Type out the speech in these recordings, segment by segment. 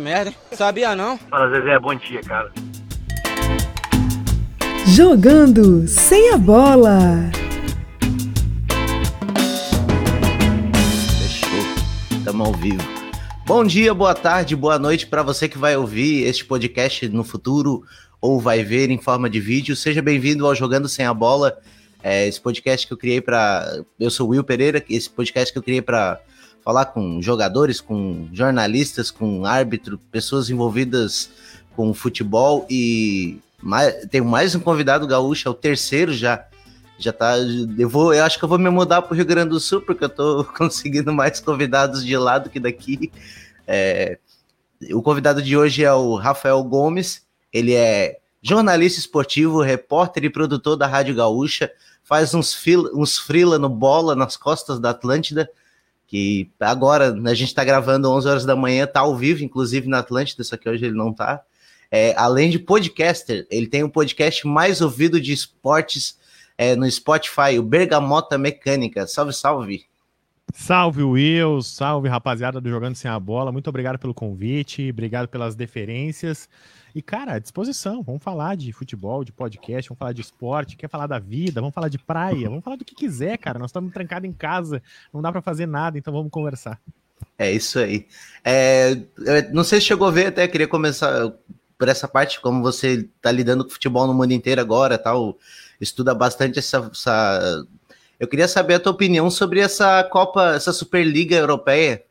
merda, sabia não? Fala, Zezé, bom dia, cara. Jogando sem a bola. Fechou. Tamo ao vivo. Bom dia, boa tarde, boa noite para você que vai ouvir este podcast no futuro ou vai ver em forma de vídeo. Seja bem-vindo ao Jogando Sem a Bola. É, esse podcast que eu criei para. Eu sou o Will Pereira, esse podcast que eu criei para falar com jogadores, com jornalistas, com árbitro, pessoas envolvidas com futebol e mais, tem mais um convidado gaúcho, é o terceiro já. Já tá. Eu, vou, eu acho que eu vou me mudar para o Rio Grande do Sul, porque eu tô conseguindo mais convidados de lá do que daqui. É, o convidado de hoje é o Rafael Gomes. Ele é jornalista esportivo, repórter e produtor da Rádio Gaúcha. Faz uns, fila, uns frila no bola nas costas da Atlântida que agora a gente está gravando 11 horas da manhã, está ao vivo, inclusive na Atlântida, só que hoje ele não está. É, além de podcaster, ele tem o um podcast mais ouvido de esportes é, no Spotify, o Bergamota Mecânica. Salve, salve! Salve Will, salve rapaziada do Jogando Sem a Bola, muito obrigado pelo convite, obrigado pelas deferências. E, cara, à disposição, vamos falar de futebol, de podcast, vamos falar de esporte, quer falar da vida, vamos falar de praia, vamos falar do que quiser, cara. Nós estamos trancados em casa, não dá para fazer nada, então vamos conversar. É isso aí. É, não sei se chegou a ver, até queria começar por essa parte, como você está lidando com futebol no mundo inteiro agora, tal, estuda bastante essa, essa... Eu queria saber a tua opinião sobre essa Copa, essa Superliga Europeia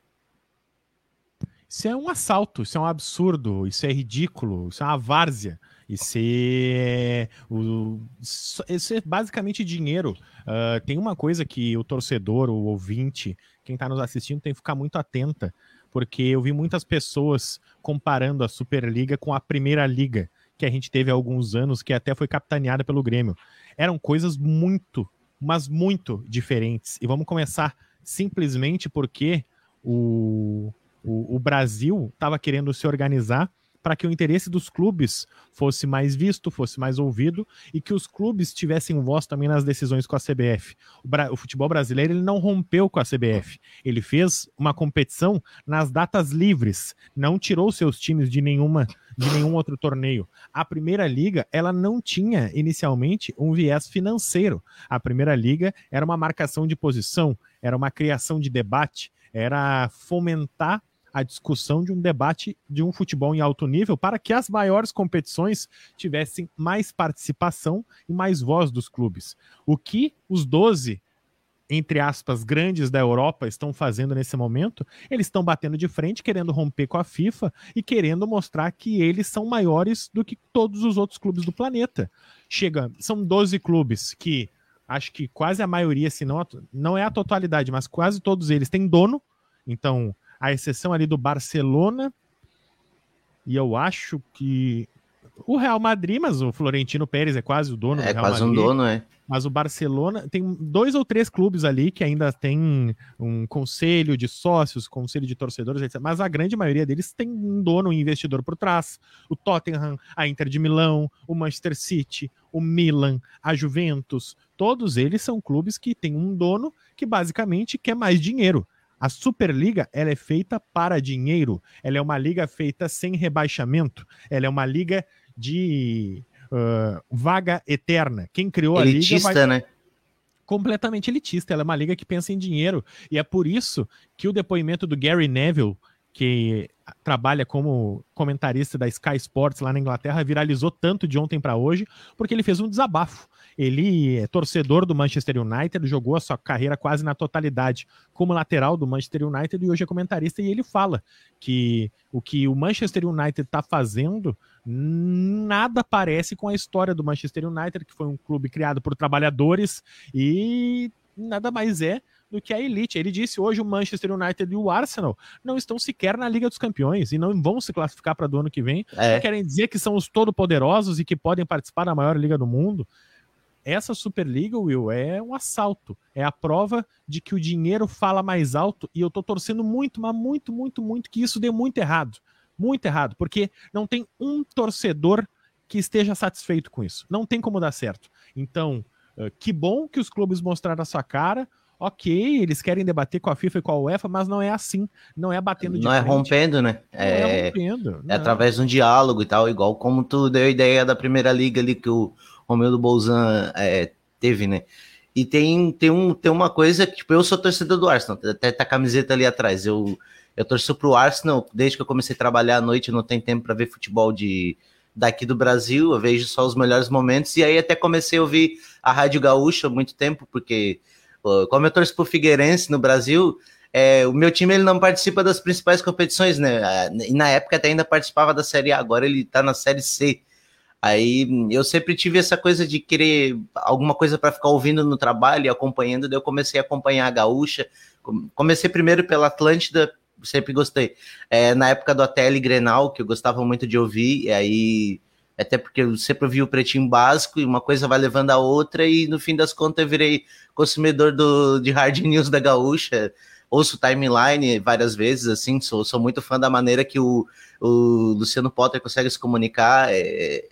isso é um assalto, isso é um absurdo, isso é ridículo, isso é uma várzea. Isso é, o, isso é basicamente dinheiro. Uh, tem uma coisa que o torcedor, o ouvinte, quem está nos assistindo tem que ficar muito atenta, porque eu vi muitas pessoas comparando a Superliga com a Primeira Liga, que a gente teve há alguns anos, que até foi capitaneada pelo Grêmio. Eram coisas muito, mas muito diferentes. E vamos começar simplesmente porque o, o, o Brasil estava querendo se organizar para que o interesse dos clubes fosse mais visto, fosse mais ouvido e que os clubes tivessem voz também nas decisões com a CBF. O, o, futebol brasileiro ele não rompeu com a CBF, ele fez uma competição nas datas livres, não tirou seus times de nenhuma de nenhum outro torneio. A Primeira Liga, ela não tinha inicialmente um viés financeiro. A Primeira Liga era uma marcação de posição, era uma criação de debate, era fomentar a discussão de um debate de um futebol em alto nível para que as maiores competições tivessem mais participação e mais voz dos clubes. O que os 12 entre aspas, grandes da Europa estão fazendo nesse momento, eles estão batendo de frente, querendo romper com a FIFA e querendo mostrar que eles são maiores do que todos os outros clubes do planeta. Chega, são 12 clubes que acho que quase a maioria, se não, não é a totalidade, mas quase todos eles têm dono. Então, a exceção ali do Barcelona. E eu acho que o Real Madrid, mas o Florentino Pérez é quase o dono é, do Real quase Madrid. um dono, é. Mas o Barcelona tem dois ou três clubes ali que ainda tem um conselho de sócios, conselho de torcedores, etc. Mas a grande maioria deles tem um dono, um investidor por trás. O Tottenham, a Inter de Milão, o Manchester City, o Milan, a Juventus, todos eles são clubes que têm um dono que basicamente quer mais dinheiro. A Superliga ela é feita para dinheiro. Ela é uma liga feita sem rebaixamento. Ela é uma liga de uh, vaga eterna. Quem criou elitista, a liga vai... né? Completamente elitista. Ela é uma liga que pensa em dinheiro. E é por isso que o depoimento do Gary Neville, que trabalha como comentarista da Sky Sports lá na Inglaterra, viralizou tanto de ontem para hoje, porque ele fez um desabafo. Ele é torcedor do Manchester United, jogou a sua carreira quase na totalidade como lateral do Manchester United e hoje é comentarista. E ele fala que o que o Manchester United está fazendo nada parece com a história do Manchester United, que foi um clube criado por trabalhadores e nada mais é do que a elite. Ele disse hoje o Manchester United e o Arsenal não estão sequer na Liga dos Campeões e não vão se classificar para do ano que vem. É. Querem dizer que são os todo-poderosos e que podem participar da maior liga do mundo essa Superliga, Will, é um assalto. É a prova de que o dinheiro fala mais alto e eu tô torcendo muito, mas muito, muito, muito que isso dê muito errado. Muito errado, porque não tem um torcedor que esteja satisfeito com isso. Não tem como dar certo. Então, que bom que os clubes mostraram a sua cara. Ok, eles querem debater com a FIFA e com a UEFA, mas não é assim, não é batendo de Não é frente, rompendo, né? não é rompendo. É através de um diálogo e tal, igual como tu deu a ideia da primeira liga ali que o Romildo Bolzan é, teve, né? E tem, tem, um, tem uma coisa que, tipo, eu sou torcedor do Arsenal, até tá a camiseta ali atrás. Eu, eu torço pro Arsenal desde que eu comecei a trabalhar à noite, não tem tempo para ver futebol de daqui do Brasil, eu vejo só os melhores momentos, e aí até comecei a ouvir a Rádio Gaúcha há muito tempo, porque como eu torço pro Figueirense no Brasil, é, o meu time ele não participa das principais competições, né? E na época até ainda participava da Série A, agora ele tá na Série C. Aí eu sempre tive essa coisa de querer alguma coisa para ficar ouvindo no trabalho e acompanhando, daí eu comecei a acompanhar a Gaúcha. Comecei primeiro pela Atlântida, sempre gostei. É, na época do ATL Grenal, que eu gostava muito de ouvir, e aí até porque eu sempre vi o pretinho básico e uma coisa vai levando a outra, e no fim das contas eu virei consumidor do, de hard news da Gaúcha, ouço timeline várias vezes, assim, sou, sou muito fã da maneira que o, o Luciano Potter consegue se comunicar, é,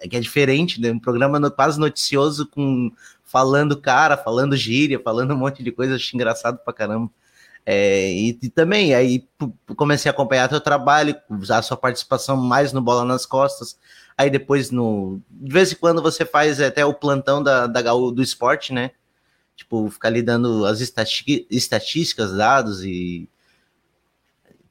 é que é diferente, né? Um programa no, quase noticioso com falando cara, falando gíria, falando um monte de coisa, acho engraçado pra caramba. É, e, e, também aí comecei a acompanhar teu trabalho, a sua participação mais no Bola nas Costas. Aí depois, no, de vez em quando, você faz até o plantão da, da do esporte, né? Tipo, ficar ali dando as estatísticas, dados e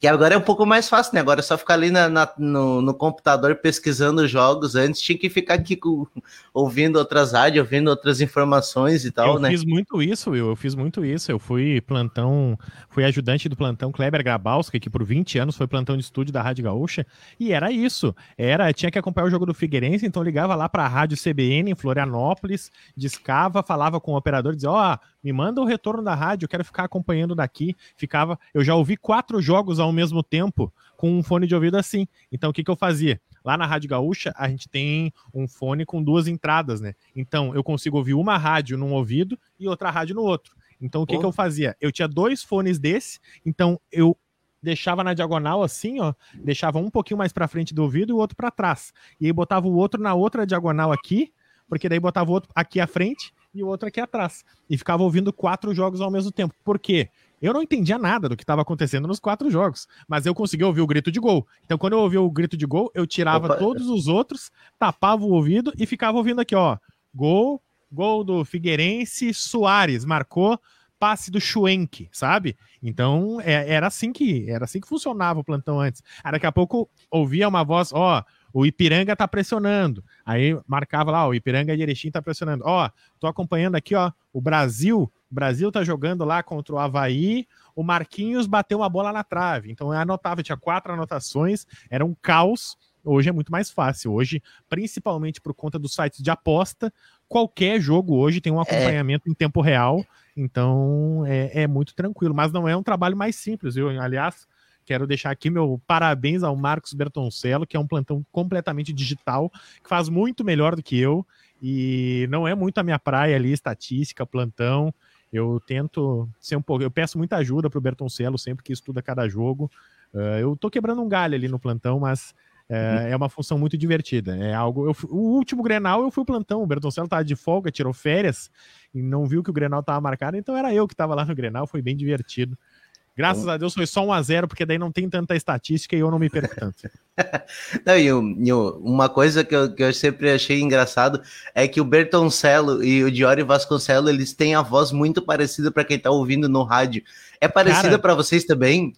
que agora é um pouco mais fácil, né? Agora é só ficar ali na, na, no, no, computador pesquisando jogos. Antes tinha que ficar aqui com, ouvindo outras rádios, ouvindo outras informações e tal, eu né? Eu fiz muito isso, Will. Eu fiz muito isso. Eu fui plantão, fui ajudante do plantão Kleber Grabowski, que por 20 anos foi plantão de estúdio da Rádio Gaúcha. E era isso. Era, tinha que acompanhar o jogo do Figueirense, então ligava lá para a Rádio CBN em Florianópolis, discava, falava com o operador, dizia: Ó, oh, me manda o retorno da rádio, eu quero ficar acompanhando daqui. Ficava, eu já ouvi quatro jogos ao mesmo tempo com um fone de ouvido assim. Então o que, que eu fazia? Lá na Rádio Gaúcha, a gente tem um fone com duas entradas, né? Então eu consigo ouvir uma rádio num ouvido e outra rádio no outro. Então o que, que eu fazia? Eu tinha dois fones desse, então eu deixava na diagonal assim, ó, deixava um pouquinho mais para frente do ouvido e o outro para trás. E aí botava o outro na outra diagonal aqui, porque daí botava o outro aqui à frente e o outro aqui atrás. E ficava ouvindo quatro jogos ao mesmo tempo. Por quê? Eu não entendia nada do que estava acontecendo nos quatro jogos, mas eu consegui ouvir o grito de gol. Então, quando eu ouvia o grito de gol, eu tirava Opa. todos os outros, tapava o ouvido e ficava ouvindo aqui, ó. Gol, gol do Figueirense, Soares marcou, passe do Schwenk, sabe? Então, é, era assim que era assim que funcionava o plantão antes. Aí, daqui a pouco ouvia uma voz, ó, o Ipiranga tá pressionando. Aí marcava lá, ó, o Ipiranga de Erechim tá pressionando. Ó, tô acompanhando aqui, ó, o Brasil o Brasil tá jogando lá contra o Havaí, o Marquinhos bateu uma bola na trave. Então eu anotava, tinha quatro anotações, era um caos. Hoje é muito mais fácil. Hoje, principalmente por conta dos sites de aposta, qualquer jogo hoje tem um é. acompanhamento é. em tempo real. Então é, é, muito tranquilo. Mas não é um trabalho mais simples. Eu, aliás, quero deixar aqui meu parabéns ao Marcos Bertoncello, que é um plantão completamente digital, que faz muito melhor do que eu. E não é muito a minha praia ali, estatística, plantão. Eu tento ser um pouco. Eu peço muita ajuda para o Bertoncello sempre que estuda cada jogo. Uh, eu tô quebrando um galho ali no plantão, mas é, é uma função muito divertida. É algo. Eu, o último Grenal eu fui o plantão. O Bertoncello tava de folga, tirou férias e não viu que o Grenal tava marcado, então era eu que estava lá no Grenal. Foi bem divertido. Graças a Deus foi só 1 a 0 porque daí não tem tanta estatística e eu não me perco tanto. não, e, uma coisa que eu, que eu sempre achei engraçado é que o Bertoncello e o Diori Vasconcello, eles têm a voz muito parecida para quem tá ouvindo no rádio. É parecida para vocês também?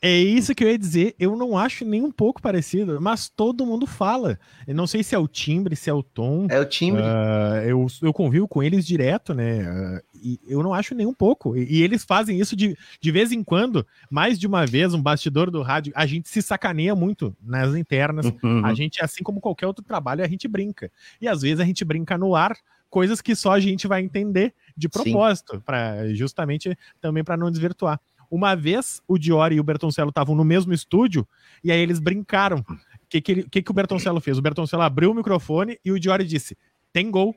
É isso que eu ia dizer. Eu não acho nem um pouco parecido, mas todo mundo fala. Eu não sei se é o timbre, se é o tom. É o timbre. Uh, eu, eu convivo com eles direto, né? Uh, e eu não acho nem um pouco. E, e, eles fazem isso de, de vez em quando, mais de uma vez, um bastidor do rádio. A gente se sacaneia muito nas internas. Uhum. A gente, assim como qualquer outro trabalho, a gente brinca. E às vezes a gente brinca no ar coisas que só a gente vai entender de propósito, para justamente também para não desvirtuar. Uma vez o Diori e o Bertoncello estavam no mesmo estúdio e aí eles brincaram. O que, que, que, que o Bertoncello fez? O Bertoncello abriu o microfone e o Diori disse: tem gol.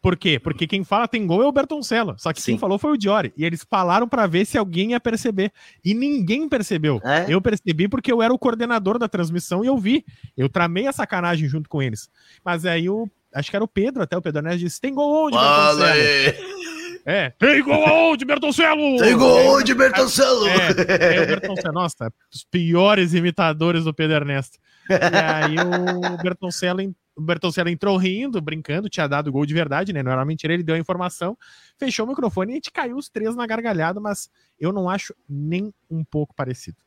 Por quê? Porque quem fala tem gol é o Bertoncello. Só que Sim. quem falou foi o Diori. E eles falaram para ver se alguém ia perceber. E ninguém percebeu. É? Eu percebi porque eu era o coordenador da transmissão e eu vi. Eu tramei a sacanagem junto com eles. Mas aí o. Acho que era o Pedro, até o Pedro Neves disse: tem gol onde, Bertoncello? É, tem gol aonde, Bertoncelo? Tem gol aonde, Bertoncelo? É, é o Bertoncelo. Nossa, os piores imitadores do Pedro Ernesto. E aí o Bertoncello, o Bertoncello entrou rindo, brincando, tinha dado gol de verdade, né? Não era mentira, ele deu a informação, fechou o microfone e a gente caiu os três na gargalhada, mas eu não acho nem um pouco parecido.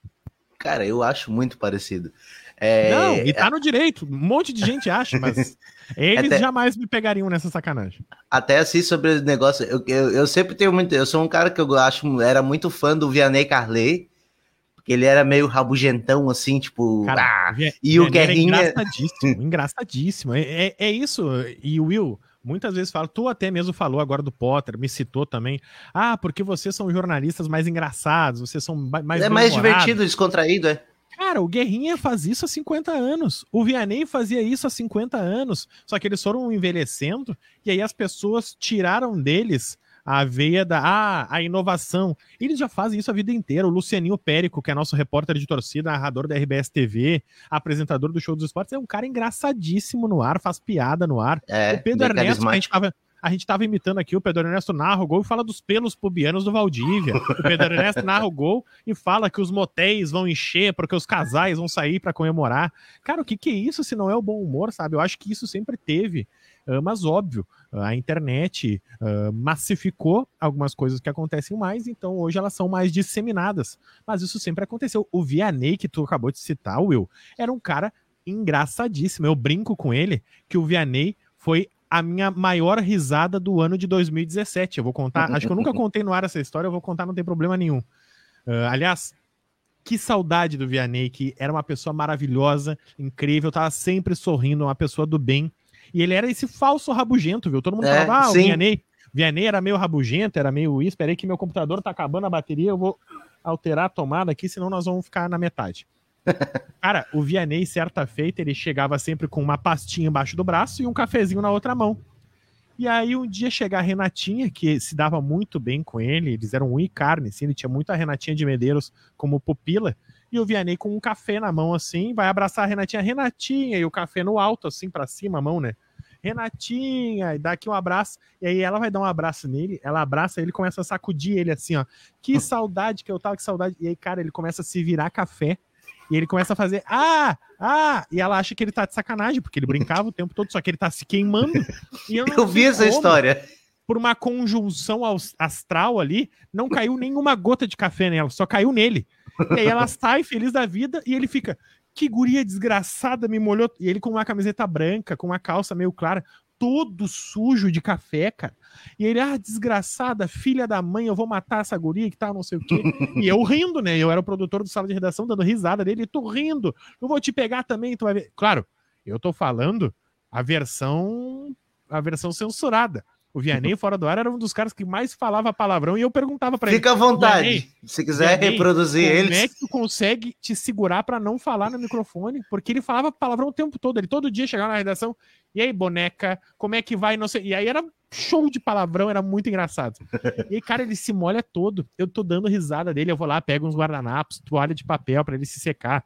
Cara, eu acho muito parecido. É... Não, e tá no direito. Um monte de gente acha, mas eles Até... jamais me pegariam nessa sacanagem. Até assim, sobre o negócio, eu, eu, eu, sempre tenho muito. Eu sou um cara que eu acho, era muito fã do Vianney Carley, porque ele era meio rabugentão, assim, tipo. Cara, ah, e o Guerrinha. Engraçadíssimo, engraçadíssimo. É, é, é isso. E o Will, muitas vezes fala, tu até mesmo falou agora do Potter, me citou também. Ah, porque vocês são jornalistas mais engraçados, vocês são mais. É mais divertido, descontraído, é. Cara, o Guerrinha faz isso há 50 anos. O Vianney fazia isso há 50 anos. Só que eles foram envelhecendo e aí as pessoas tiraram deles a veia da ah, a inovação. Eles já fazem isso a vida inteira. O Lucianinho Périco, que é nosso repórter de torcida, narrador da RBS TV, apresentador do Show dos Esportes, é um cara engraçadíssimo no ar, faz piada no ar. É, o Pedro Ernesto, a gente tava a gente estava imitando aqui, o Pedro Ernesto narra o gol e fala dos pelos pubianos do Valdívia. O Pedro Ernesto narra o gol e fala que os motéis vão encher porque os casais vão sair para comemorar. Cara, o que, que é isso se não é o bom humor, sabe? Eu acho que isso sempre teve. Uh, mas óbvio, a internet uh, massificou algumas coisas que acontecem mais, então hoje elas são mais disseminadas. Mas isso sempre aconteceu. O Vianney, que tu acabou de citar, Will, era um cara engraçadíssimo. Eu brinco com ele que o Vianney foi a minha maior risada do ano de 2017. Eu vou contar, acho que eu nunca contei no ar essa história, eu vou contar, não tem problema nenhum. Uh, aliás, que saudade do Vianney, que era uma pessoa maravilhosa, incrível, tava sempre sorrindo, uma pessoa do bem. E ele era esse falso rabugento, viu? Todo mundo é, falava, ah, sim. o Vianney, Vianney era meio rabugento, era meio isso. Esperei que meu computador tá acabando a bateria, eu vou alterar a tomada aqui, senão nós vamos ficar na metade. Cara, o Vianney, certa feita, ele chegava sempre com uma pastinha embaixo do braço e um cafezinho na outra mão. E aí um dia chega a Renatinha, que se dava muito bem com ele, eles eram um e carne, assim, ele tinha muito a Renatinha de Medeiros como pupila, e o Vianney com um café na mão, assim, vai abraçar a Renatinha, Renatinha, e o café no alto, assim, para cima, a mão, né? Renatinha, e dá aqui um abraço, e aí ela vai dar um abraço nele, ela abraça ele, começa a sacudir ele assim, ó, que saudade que eu tava, que saudade, e aí, cara, ele começa a se virar café, e ele começa a fazer, ah, ah, e ela acha que ele tá de sacanagem, porque ele brincava o tempo todo, só que ele tá se queimando. eu, eu vi essa como, história. Por uma conjunção astral ali, não caiu nenhuma gota de café nela, só caiu nele. E aí ela sai feliz da vida e ele fica, que guria desgraçada me molhou. E ele com uma camiseta branca, com uma calça meio clara, todo sujo de café, cara. E ele, ah, desgraçada, filha da mãe, eu vou matar essa guria que tá não sei o quê. e eu rindo, né? Eu era o produtor do sala de redação dando risada dele, tô rindo, eu vou te pegar também, tu vai ver. Claro, eu tô falando a versão a versão censurada. O Vianney fora do ar era um dos caras que mais falava palavrão e eu perguntava para ele. Fica à vontade. se quiser Vianney, reproduzir ele. Como é que tu consegue te segurar para não falar no microfone? Porque ele falava palavrão o tempo todo. Ele todo dia chegava na redação. E aí, boneca, como é que vai? Não sei. E aí era show de palavrão, era muito engraçado. E aí, cara, ele se molha todo. Eu tô dando risada dele. Eu vou lá, pego uns guardanapos, toalha de papel para ele se secar.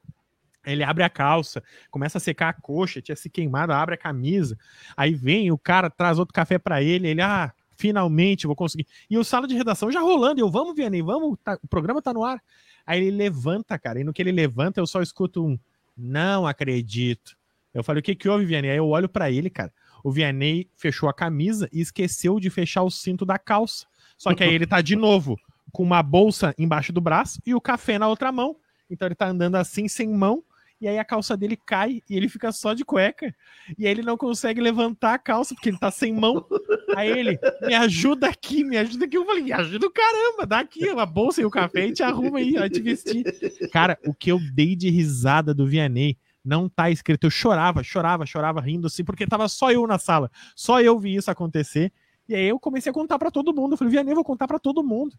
Ele abre a calça, começa a secar a coxa, tinha se queimado, abre a camisa. Aí vem o cara, traz outro café para ele, ele, ah, finalmente vou conseguir. E o sala de redação já rolando, eu, vamos, Vianney, vamos, tá, o programa tá no ar. Aí ele levanta, cara, e no que ele levanta, eu só escuto um, não acredito. Eu falei, o que que houve, Vianney? Aí eu olho para ele, cara, o Vianney fechou a camisa e esqueceu de fechar o cinto da calça. Só que aí ele tá de novo com uma bolsa embaixo do braço e o café na outra mão. Então ele tá andando assim, sem mão, e aí a calça dele cai e ele fica só de cueca. E aí ele não consegue levantar a calça porque ele tá sem mão. Aí ele, me ajuda aqui, me ajuda aqui. Eu falei, me ajuda o caramba, dá aqui a bolsa e o café e te arruma aí, vai te vestir. Cara, o que eu dei de risada do Vianney não tá escrito. Eu chorava, chorava, chorava, rindo assim, porque tava só eu na sala. Só eu vi isso acontecer. E aí eu comecei a contar para todo mundo. Eu falei, Vianney, vou contar para todo mundo.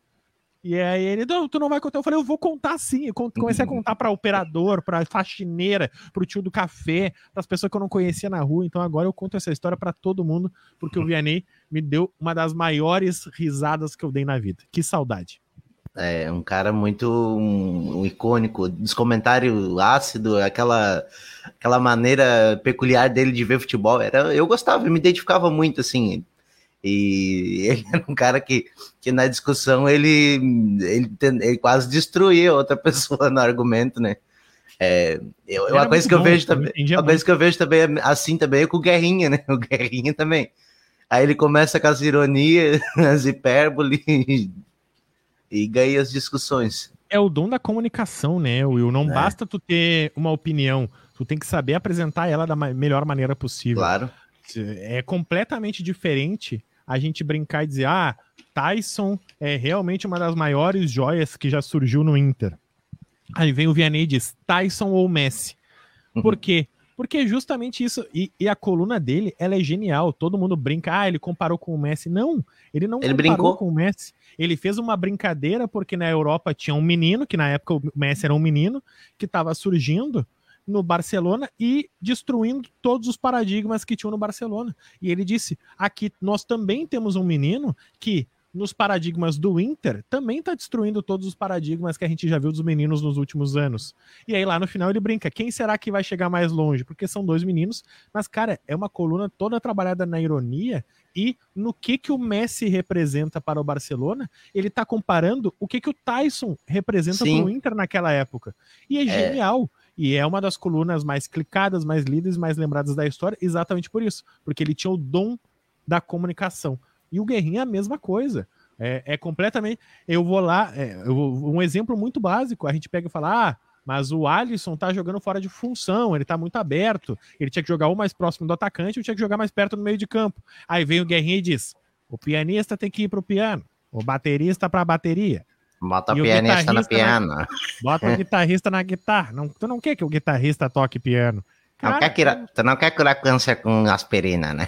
E aí ele, não, tu não vai contar. Eu falei, eu vou contar sim. Eu comecei a contar para operador, para faxineira, para o tio do café, para as pessoas que eu não conhecia na rua. Então agora eu conto essa história para todo mundo, porque o Vianney me deu uma das maiores risadas que eu dei na vida. Que saudade. É, um cara muito um, um icônico, descomentário ácido, aquela aquela maneira peculiar dele de ver futebol. Era, eu gostava, eu me identificava muito assim. E ele era um cara que, que na discussão ele, ele, ele quase destruía outra pessoa no argumento, né? É, eu, uma coisa que eu vejo também, uma coisa que eu vejo também assim também é com o Guerrinha, né? O Guerrinha também. Aí ele começa com as ironias, as hipérboles e, e ganha as discussões. É o dom da comunicação, né, Will? Não é. basta tu ter uma opinião, tu tem que saber apresentar ela da melhor maneira possível. Claro. É completamente diferente a gente brincar e dizer, ah, Tyson é realmente uma das maiores joias que já surgiu no Inter. Aí vem o Vianney e diz, Tyson ou Messi. Uhum. Por quê? Porque justamente isso. E, e, a coluna dele, ela é genial. Todo mundo brinca, ah, ele comparou com o Messi. Não, ele não ele comparou brincou. com o Messi. Ele fez uma brincadeira porque na Europa tinha um menino, que na época o Messi era um menino, que estava surgindo no Barcelona e destruindo todos os paradigmas que tinham no Barcelona. E ele disse: aqui nós também temos um menino que nos paradigmas do Inter, também está destruindo todos os paradigmas que a gente já viu dos meninos nos últimos anos. E aí lá no final ele brinca: quem será que vai chegar mais longe? Porque são dois meninos, mas cara, é uma coluna toda trabalhada na ironia e no que que o Messi representa para o Barcelona. Ele está comparando o que que o Tyson representa para o Inter naquela época. E é, é. genial. E é uma das colunas mais clicadas, mais lidas, mais lembradas da história, exatamente por isso, porque ele tinha o dom da comunicação. E o Guerrinha é a mesma coisa. É, é completamente. Eu vou lá, é, eu, um exemplo muito básico: a gente pega e fala, ah, mas o Alisson tá jogando fora de função, ele tá muito aberto, ele tinha que jogar ou mais próximo do atacante ou tinha que jogar mais perto no meio de campo. Aí vem o Guerrinha e diz: o pianista tem que ir pro piano, o baterista pra bateria. Bota o pianista no piano. Na... Bota o guitarrista na guitarra. Não, tu não quer que o guitarrista toque piano. Cara, não quer curar, tu não quer curar câncer com aspirina, né?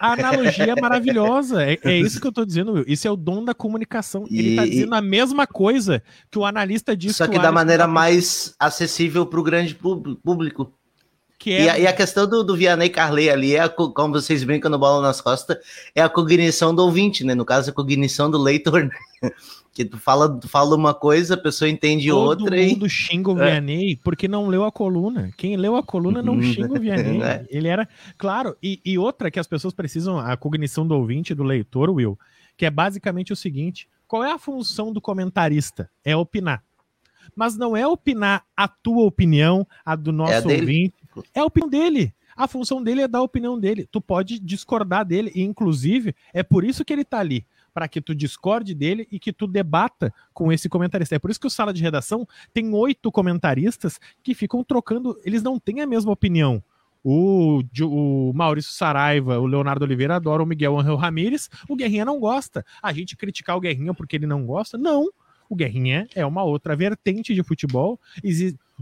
A analogia é maravilhosa. É, é, isso que eu tô dizendo, Will. Isso é o dom da comunicação. E, Ele tá dizendo a mesma coisa que o analista disse. Só que, que da maneira tá... mais acessível para o grande público. Que é... e, a, e, a, questão do, do Vianney Carley ali, é a, como vocês brincam no Bola nas Costas, é a cognição do ouvinte, né? No caso, a cognição do leitor. Né? Que tu fala, tu fala uma coisa, a pessoa entende Todo outra. Todo mundo e... xinga o é. Vianney é. porque não leu a coluna. Quem leu a coluna não xinga o Vianney. É. Ele era. Claro, e, e outra que as pessoas precisam, a cognição do ouvinte, do leitor, Will, que é basicamente o seguinte: qual é a função do comentarista? É opinar. Mas não é opinar a tua opinião, a do nosso é a ouvinte. É a opinião dele. A função dele é dar a opinião dele. Tu pode discordar dele, e inclusive é por isso que ele tá ali para que tu discorde dele e que tu debata com esse comentarista. É por isso que o Sala de Redação tem oito comentaristas que ficam trocando, eles não têm a mesma opinião. O, o, Maurício Saraiva, o Leonardo Oliveira adoram o Miguel Angel Ramírez, o Guerrinha não gosta. A gente criticar o Guerrinha porque ele não gosta? Não. O Guerrinha é uma outra vertente de futebol.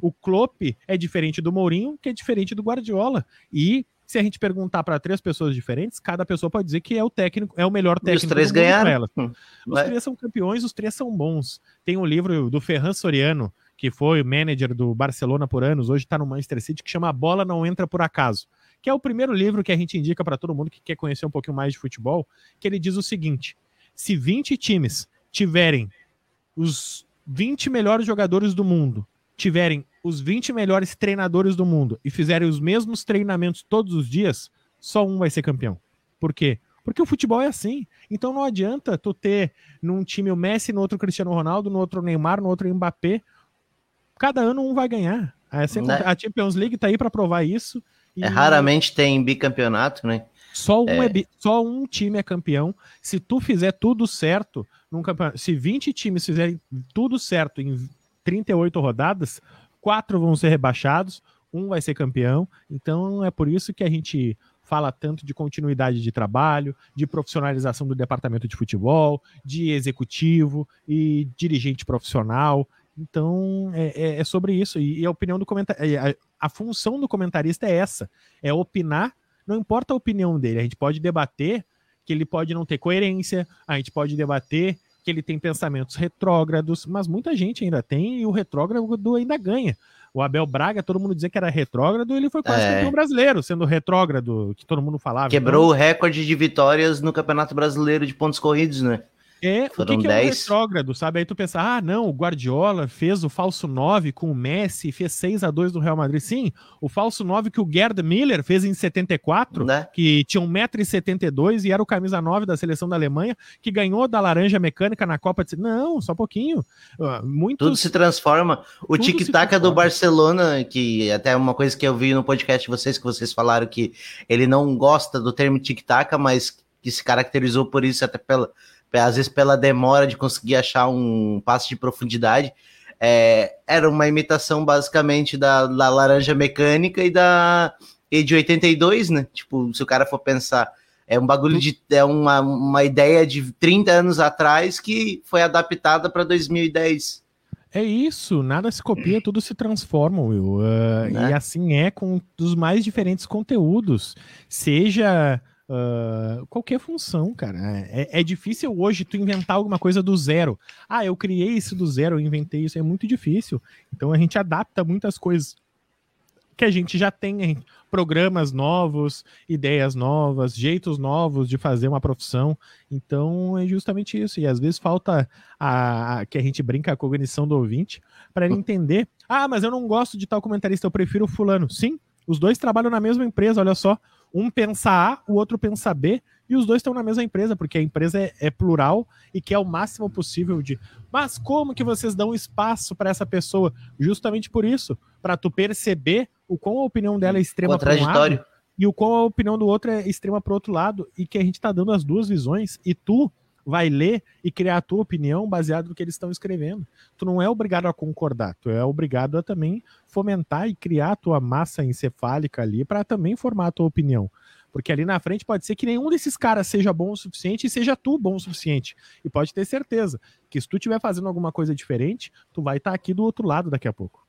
O Klopp é diferente do Mourinho, que é diferente do Guardiola. E se a gente perguntar para três pessoas diferentes, cada pessoa pode dizer que é o técnico, é o melhor técnico. os três ganharam. Hum, os três são campeões, os três são bons. Tem um livro do Ferran Soriano, que foi manager do Barcelona por anos, hoje está no Manchester City, que chama A Bola Não Entra Por Acaso, que é o primeiro livro que a gente indica para todo mundo que quer conhecer um pouquinho mais de futebol, que ele diz o seguinte: se 20 times tiverem os 20 melhores jogadores do mundo, tiverem os 20 melhores treinadores do mundo e fizerem os mesmos treinamentos todos os dias, só um vai ser campeão. Por quê? Porque o futebol é assim. Então não adianta tu ter num time o Messi, no outro Cristiano Ronaldo, no outro Neymar, no outro Mbappé. Cada ano um vai ganhar. Né? A Champions League tá aí para provar isso. E... É, raramente tem bicampeonato, né? Só um, é... É, só um time é campeão. Se tu fizer tudo certo num campeonato, se 20 times fizerem tudo certo em 38 rodadas, quatro vão ser rebaixados, um vai ser campeão. Então é por isso que a gente fala tanto de continuidade de trabalho, de profissionalização do departamento de futebol, de executivo e dirigente profissional. Então é, é, é sobre isso. E, a opinião do comentarista. A, a função do comentarista é essa: é opinar, não importa a opinião dele. A gente pode debater que ele pode não ter coerência, a gente pode debater que ele tem pensamentos retrógrados, mas muita gente ainda tem e o retrógrado ainda ganha. O Abel Braga, todo mundo dizia que era retrógrado, ele foi quase é. campeão brasileiro, sendo retrógrado, que todo mundo falava. Quebrou então... o recorde de vitórias no Campeonato Brasileiro de pontos corridos, né? É, Foram o que, que é um 10. retrógrado, sabe? Aí tu pensa, ah, não, o Guardiola fez o falso 9 com o Messi, fez 6 a 2 do Real Madrid. Sim, o falso 9 que o Gerd Miller fez em 74, Né? que tinha 1,72m e era o camisa 9 da seleção da Alemanha, que ganhou da laranja mecânica na Copa de... Não, só um pouquinho. Ah, Tudo Muitos... se transforma. O Tudo tic-tac do. Barcelona, que até é uma coisa que eu vi no podcast de vocês, que vocês falaram que ele não gosta do termo tic-tac, mas que se caracterizou por isso, até pela, às vezes pela demora de conseguir achar um passe de profundidade. É, era uma imitação basicamente da, da laranja mecânica e da e de 82, né? Tipo, se o cara for pensar, é um bagulho de é uma, uma ideia de 30 anos atrás que foi adaptada para 2010. É isso, nada se copia, tudo se transforma, Will. Ah, Né? E assim é com os mais diferentes conteúdos. Seja ah, qualquer função, cara. É, é difícil hoje tu inventar alguma coisa do zero. Ah, eu criei isso do zero, eu inventei isso. É muito difícil. Então a gente adapta muitas coisas que a gente já tem, hein? programas novos, ideias novas, jeitos novos de fazer uma profissão. Então é justamente isso. E às vezes falta a, a- que a gente brinca a cognição do ouvinte para ele entender. Ah, mas eu não gosto de tal comentarista, eu prefiro fulano. Sim, os dois trabalham na mesma empresa, olha só. Um pensa A, o outro pensa B, e os dois estão na mesma empresa, porque a empresa é, é plural e quer o máximo possível de. Mas como que vocês dão espaço para essa pessoa? Justamente por isso, para tu perceber o quão a opinião dela é extrema para um lado e o qual a opinião do outro é extrema para outro lado e que a gente tá dando as duas visões e tu vai ler e criar a tua opinião baseado no que eles estão escrevendo. Tu não é obrigado a concordar, tu é obrigado a também fomentar e criar a tua massa encefálica ali para também formar a tua opinião. Porque ali na frente pode ser que nenhum desses caras seja bom o suficiente e seja tu bom o suficiente. E pode ter certeza que se tu estiver fazendo alguma coisa diferente, tu vai estar aqui do outro lado daqui a pouco.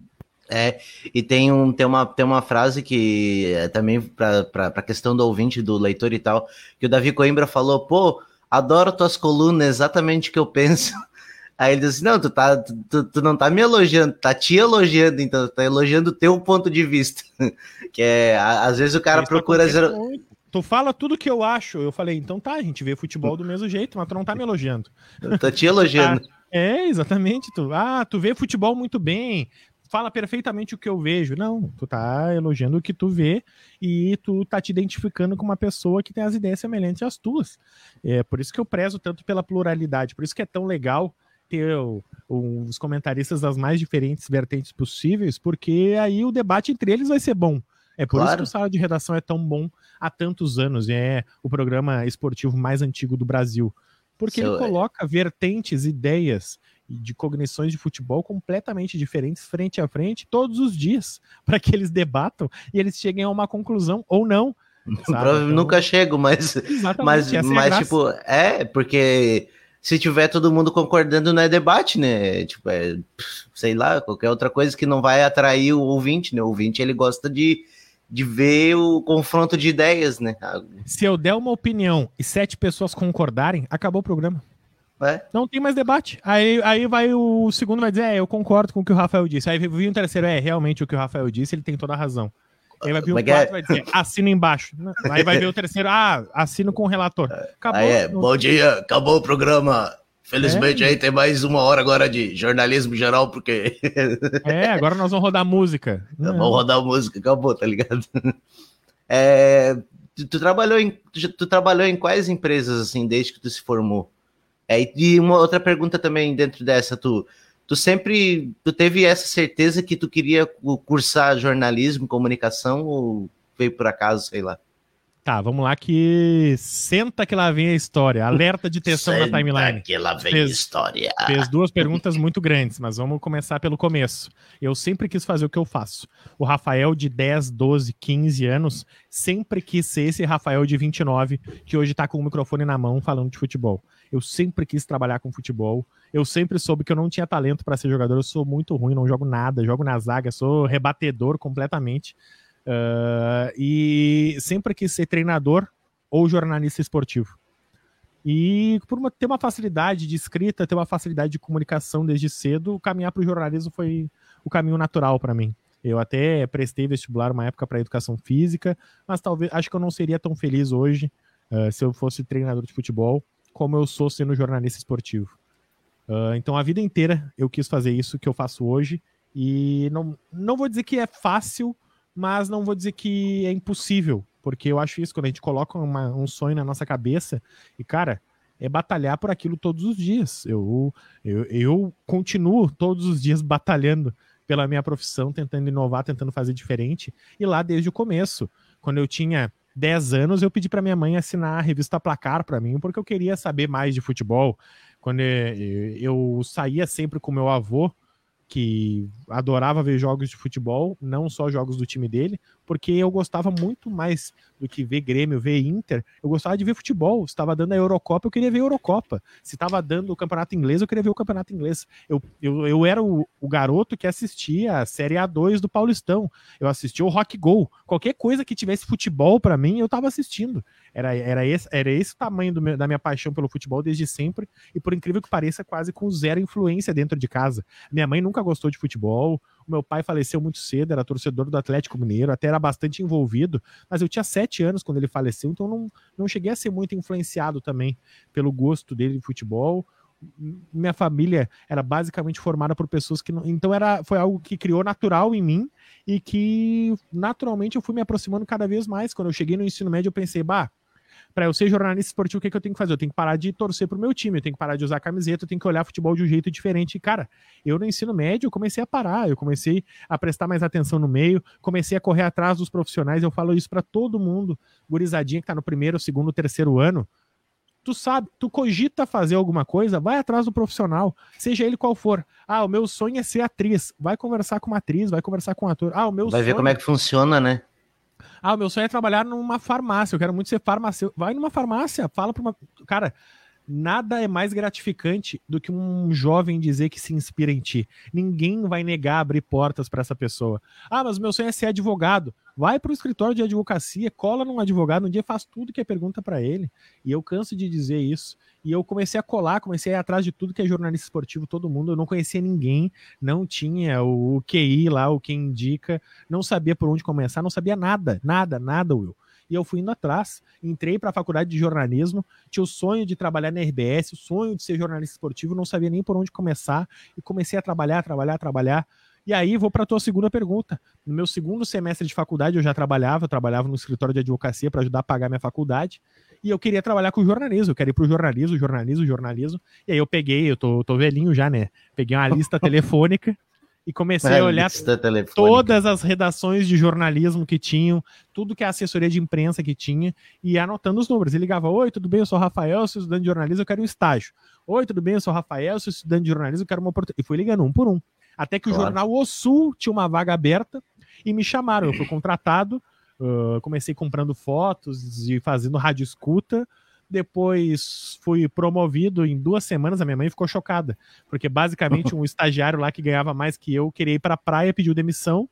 É, e tem, um, tem, uma, tem uma frase que é também para a questão do ouvinte, do leitor e tal, que o Davi Coimbra falou, pô, adoro tuas colunas, exatamente o que eu penso. Aí ele disse assim, não, tu, tá, tu, tu não tá me elogiando, tá te elogiando, então, tá elogiando o teu ponto de vista. que é, às vezes o cara Isso procura... zero-. Tu fala tudo que eu acho. Eu falei, então tá, a gente vê futebol do mesmo jeito, mas tu não tá me elogiando. Tá te elogiando. É, exatamente. Tu, ah, tu vê futebol muito bem, fala perfeitamente o que eu vejo. Não, tu tá elogiando o que tu vê e tu tá te identificando com uma pessoa que tem as ideias semelhantes às tuas. É por isso que eu prezo tanto pela pluralidade, por isso que é tão legal ter os comentaristas das mais diferentes vertentes possíveis, porque aí o debate entre eles vai ser bom. É por isso Claro. que o Sala de Redação é tão bom há tantos anos. É o programa esportivo mais antigo do Brasil. Porque ele coloca vertentes, ideias de cognições de futebol completamente diferentes frente a frente todos os dias, para que eles debatam e eles cheguem a uma conclusão ou não. Então, nunca chego, mas Mas, é mas tipo, é, porque se tiver todo mundo concordando, não é debate, né? Tipo, é, sei lá, qualquer outra coisa que não vai atrair o ouvinte, né? O ouvinte, ele gosta de, de ver o confronto de ideias, né? Se eu der uma opinião e sete pessoas concordarem, acabou o programa. É, Não tem mais debate. Aí, aí vai o segundo vai dizer, é, eu concordo com o que o Rafael disse. Aí vai um terceiro, é, realmente o que o Rafael disse, ele tem toda a razão. Aí vai vir o Mas é- quarto vai dizer, assino embaixo. Aí vai ver o terceiro, ah, assino com o relator. Acabou. aí é, bom dia, acabou o programa. Felizmente É. aí tem mais uma hora agora de jornalismo geral, porque É, agora nós vamos rodar música. Vamos rodar música, acabou, tá ligado? É, tu, tu trabalhou em, tu trabalhou em quais empresas, assim, desde que tu se formou? É, e- uma outra pergunta também dentro dessa, tu, tu sempre, tu teve essa certeza que tu queria cu- cursar jornalismo, comunicação, ou veio por acaso, sei lá? Tá, vamos lá que senta que lá vem a história. Alerta de tensão na Senta timeline. Que lá vem Fez- história. Fez duas perguntas muito grandes, mas vamos começar pelo começo. Eu sempre quis fazer o que eu faço. O Rafael de 10, 12, 15 anos sempre quis ser esse Rafael de 29 que hoje tá com o microfone na mão falando de futebol. Eu sempre quis trabalhar com futebol. Eu sempre soube que eu não tinha talento para ser jogador. Eu sou muito ruim, não jogo nada, jogo na zaga, sou rebatedor completamente. Ah, e sempre quis ser treinador ou jornalista esportivo. E por uma- ter uma facilidade de escrita, ter uma facilidade de comunicação desde cedo, caminhar para o jornalismo foi o caminho natural para mim. Eu até prestei vestibular uma época para educação física, mas talvez acho que eu não seria tão feliz hoje eh, se eu fosse treinador de futebol como eu sou sendo jornalista esportivo. Uh, então a vida inteira eu quis fazer isso que eu faço hoje e não, não vou dizer que é fácil, mas não vou dizer que é impossível, porque eu acho isso quando a gente coloca uma, um sonho na nossa cabeça e cara é batalhar por aquilo todos os dias. Eu, eu, eu continuo todos os dias batalhando pela minha profissão, tentando inovar, tentando fazer diferente. E lá desde o começo, quando eu tinha 10 anos, eu pedi para minha mãe assinar a revista Placar para mim, porque eu queria saber mais de futebol. Quando eu saía sempre com meu avô, que adorava ver jogos de futebol, não só jogos do time dele, porque eu gostava muito mais do que ver Grêmio, ver Inter, eu gostava de ver futebol. Se estava dando a Eurocopa, eu queria ver a Eurocopa. Se estava dando o Campeonato Inglês, eu queria ver o Campeonato Inglês. Eu, eu, eu era o, o garoto que assistia a Série A2 do Paulistão. Eu assistia o Rock Go. Qualquer coisa que tivesse futebol para mim, eu estava assistindo. Era, era, esse, era esse o tamanho meu, da minha paixão pelo futebol desde sempre, e por incrível que pareça, quase com zero influência dentro de casa. Minha mãe nunca gostou de futebol, meu pai faleceu muito cedo, era torcedor do Atlético Mineiro, até era bastante envolvido, mas eu tinha sete anos quando ele faleceu, então não, não cheguei a ser muito influenciado também pelo gosto dele de futebol. Minha família era basicamente formada por pessoas que não. Então era, foi algo que criou natural em mim e que naturalmente eu fui me aproximando cada vez mais. Quando eu cheguei no ensino médio, eu pensei, bah, para eu ser jornalista esportivo, o que, que eu tenho que fazer? Eu tenho que parar de torcer pro meu time, eu tenho que parar de usar camiseta, eu tenho que olhar futebol de um jeito diferente. E, cara, eu no ensino médio eu comecei a parar, eu comecei a prestar mais atenção no meio, comecei a correr atrás dos profissionais. Eu falo isso para todo mundo, gurizadinha que tá no primeiro, segundo, terceiro ano. Tu sabe, tu cogita fazer alguma coisa, vai atrás do profissional, seja ele qual for. Ah, o meu sonho é ser atriz. Vai conversar com uma atriz, vai conversar com um ator. Ah, o meu Vai sonho... ver como é que funciona, né? Ah, meu sonho é trabalhar numa farmácia. Eu quero muito ser farmacêutico. Vai numa farmácia, fala para uma. Cara, nada é mais gratificante do que um jovem dizer que se inspira em ti. Ninguém vai negar abrir portas para essa pessoa. Ah, mas meu sonho é ser advogado. Vai para o escritório de advocacia, cola num advogado, um dia faz tudo que é pergunta para ele. E eu canso de dizer isso. E eu comecei a colar, comecei a ir atrás de tudo que é jornalista esportivo, todo mundo. Eu não conhecia ninguém, não tinha o, o QI lá, o que indica, não sabia por onde começar, não sabia nada, nada, nada, Will e eu fui indo atrás. Entrei para a faculdade de jornalismo, tinha o sonho de trabalhar na RBS, o sonho de ser jornalista esportivo, não sabia nem por onde começar e comecei a trabalhar, trabalhar, trabalhar. E aí vou para a tua segunda pergunta. No meu segundo semestre de faculdade eu já trabalhava, eu trabalhava no escritório de advocacia para ajudar a pagar minha faculdade. E eu queria trabalhar com jornalismo, eu queria ir pro jornalismo, jornalismo, jornalismo. E aí eu peguei, eu tô, tô velhinho já, né? Peguei uma lista telefônica e comecei a olhar todas as redações de jornalismo que tinham, tudo que a assessoria de imprensa que tinha, e anotando os números. Ele ligava: Oi, tudo bem? Eu sou o Rafael, sou estudante de jornalismo, eu quero um estágio. Oi, tudo bem? Eu sou o Rafael, sou estudante de jornalismo, eu quero uma oportunidade. E fui ligando um por um. Até que claro. o jornal O Sul tinha uma vaga aberta e me chamaram. Eu fui contratado, uh, comecei comprando fotos e fazendo rádio escuta depois fui promovido em duas semanas. A minha mãe ficou chocada, porque basicamente um estagiário lá que ganhava mais que eu queria ir para a praia, pediu demissão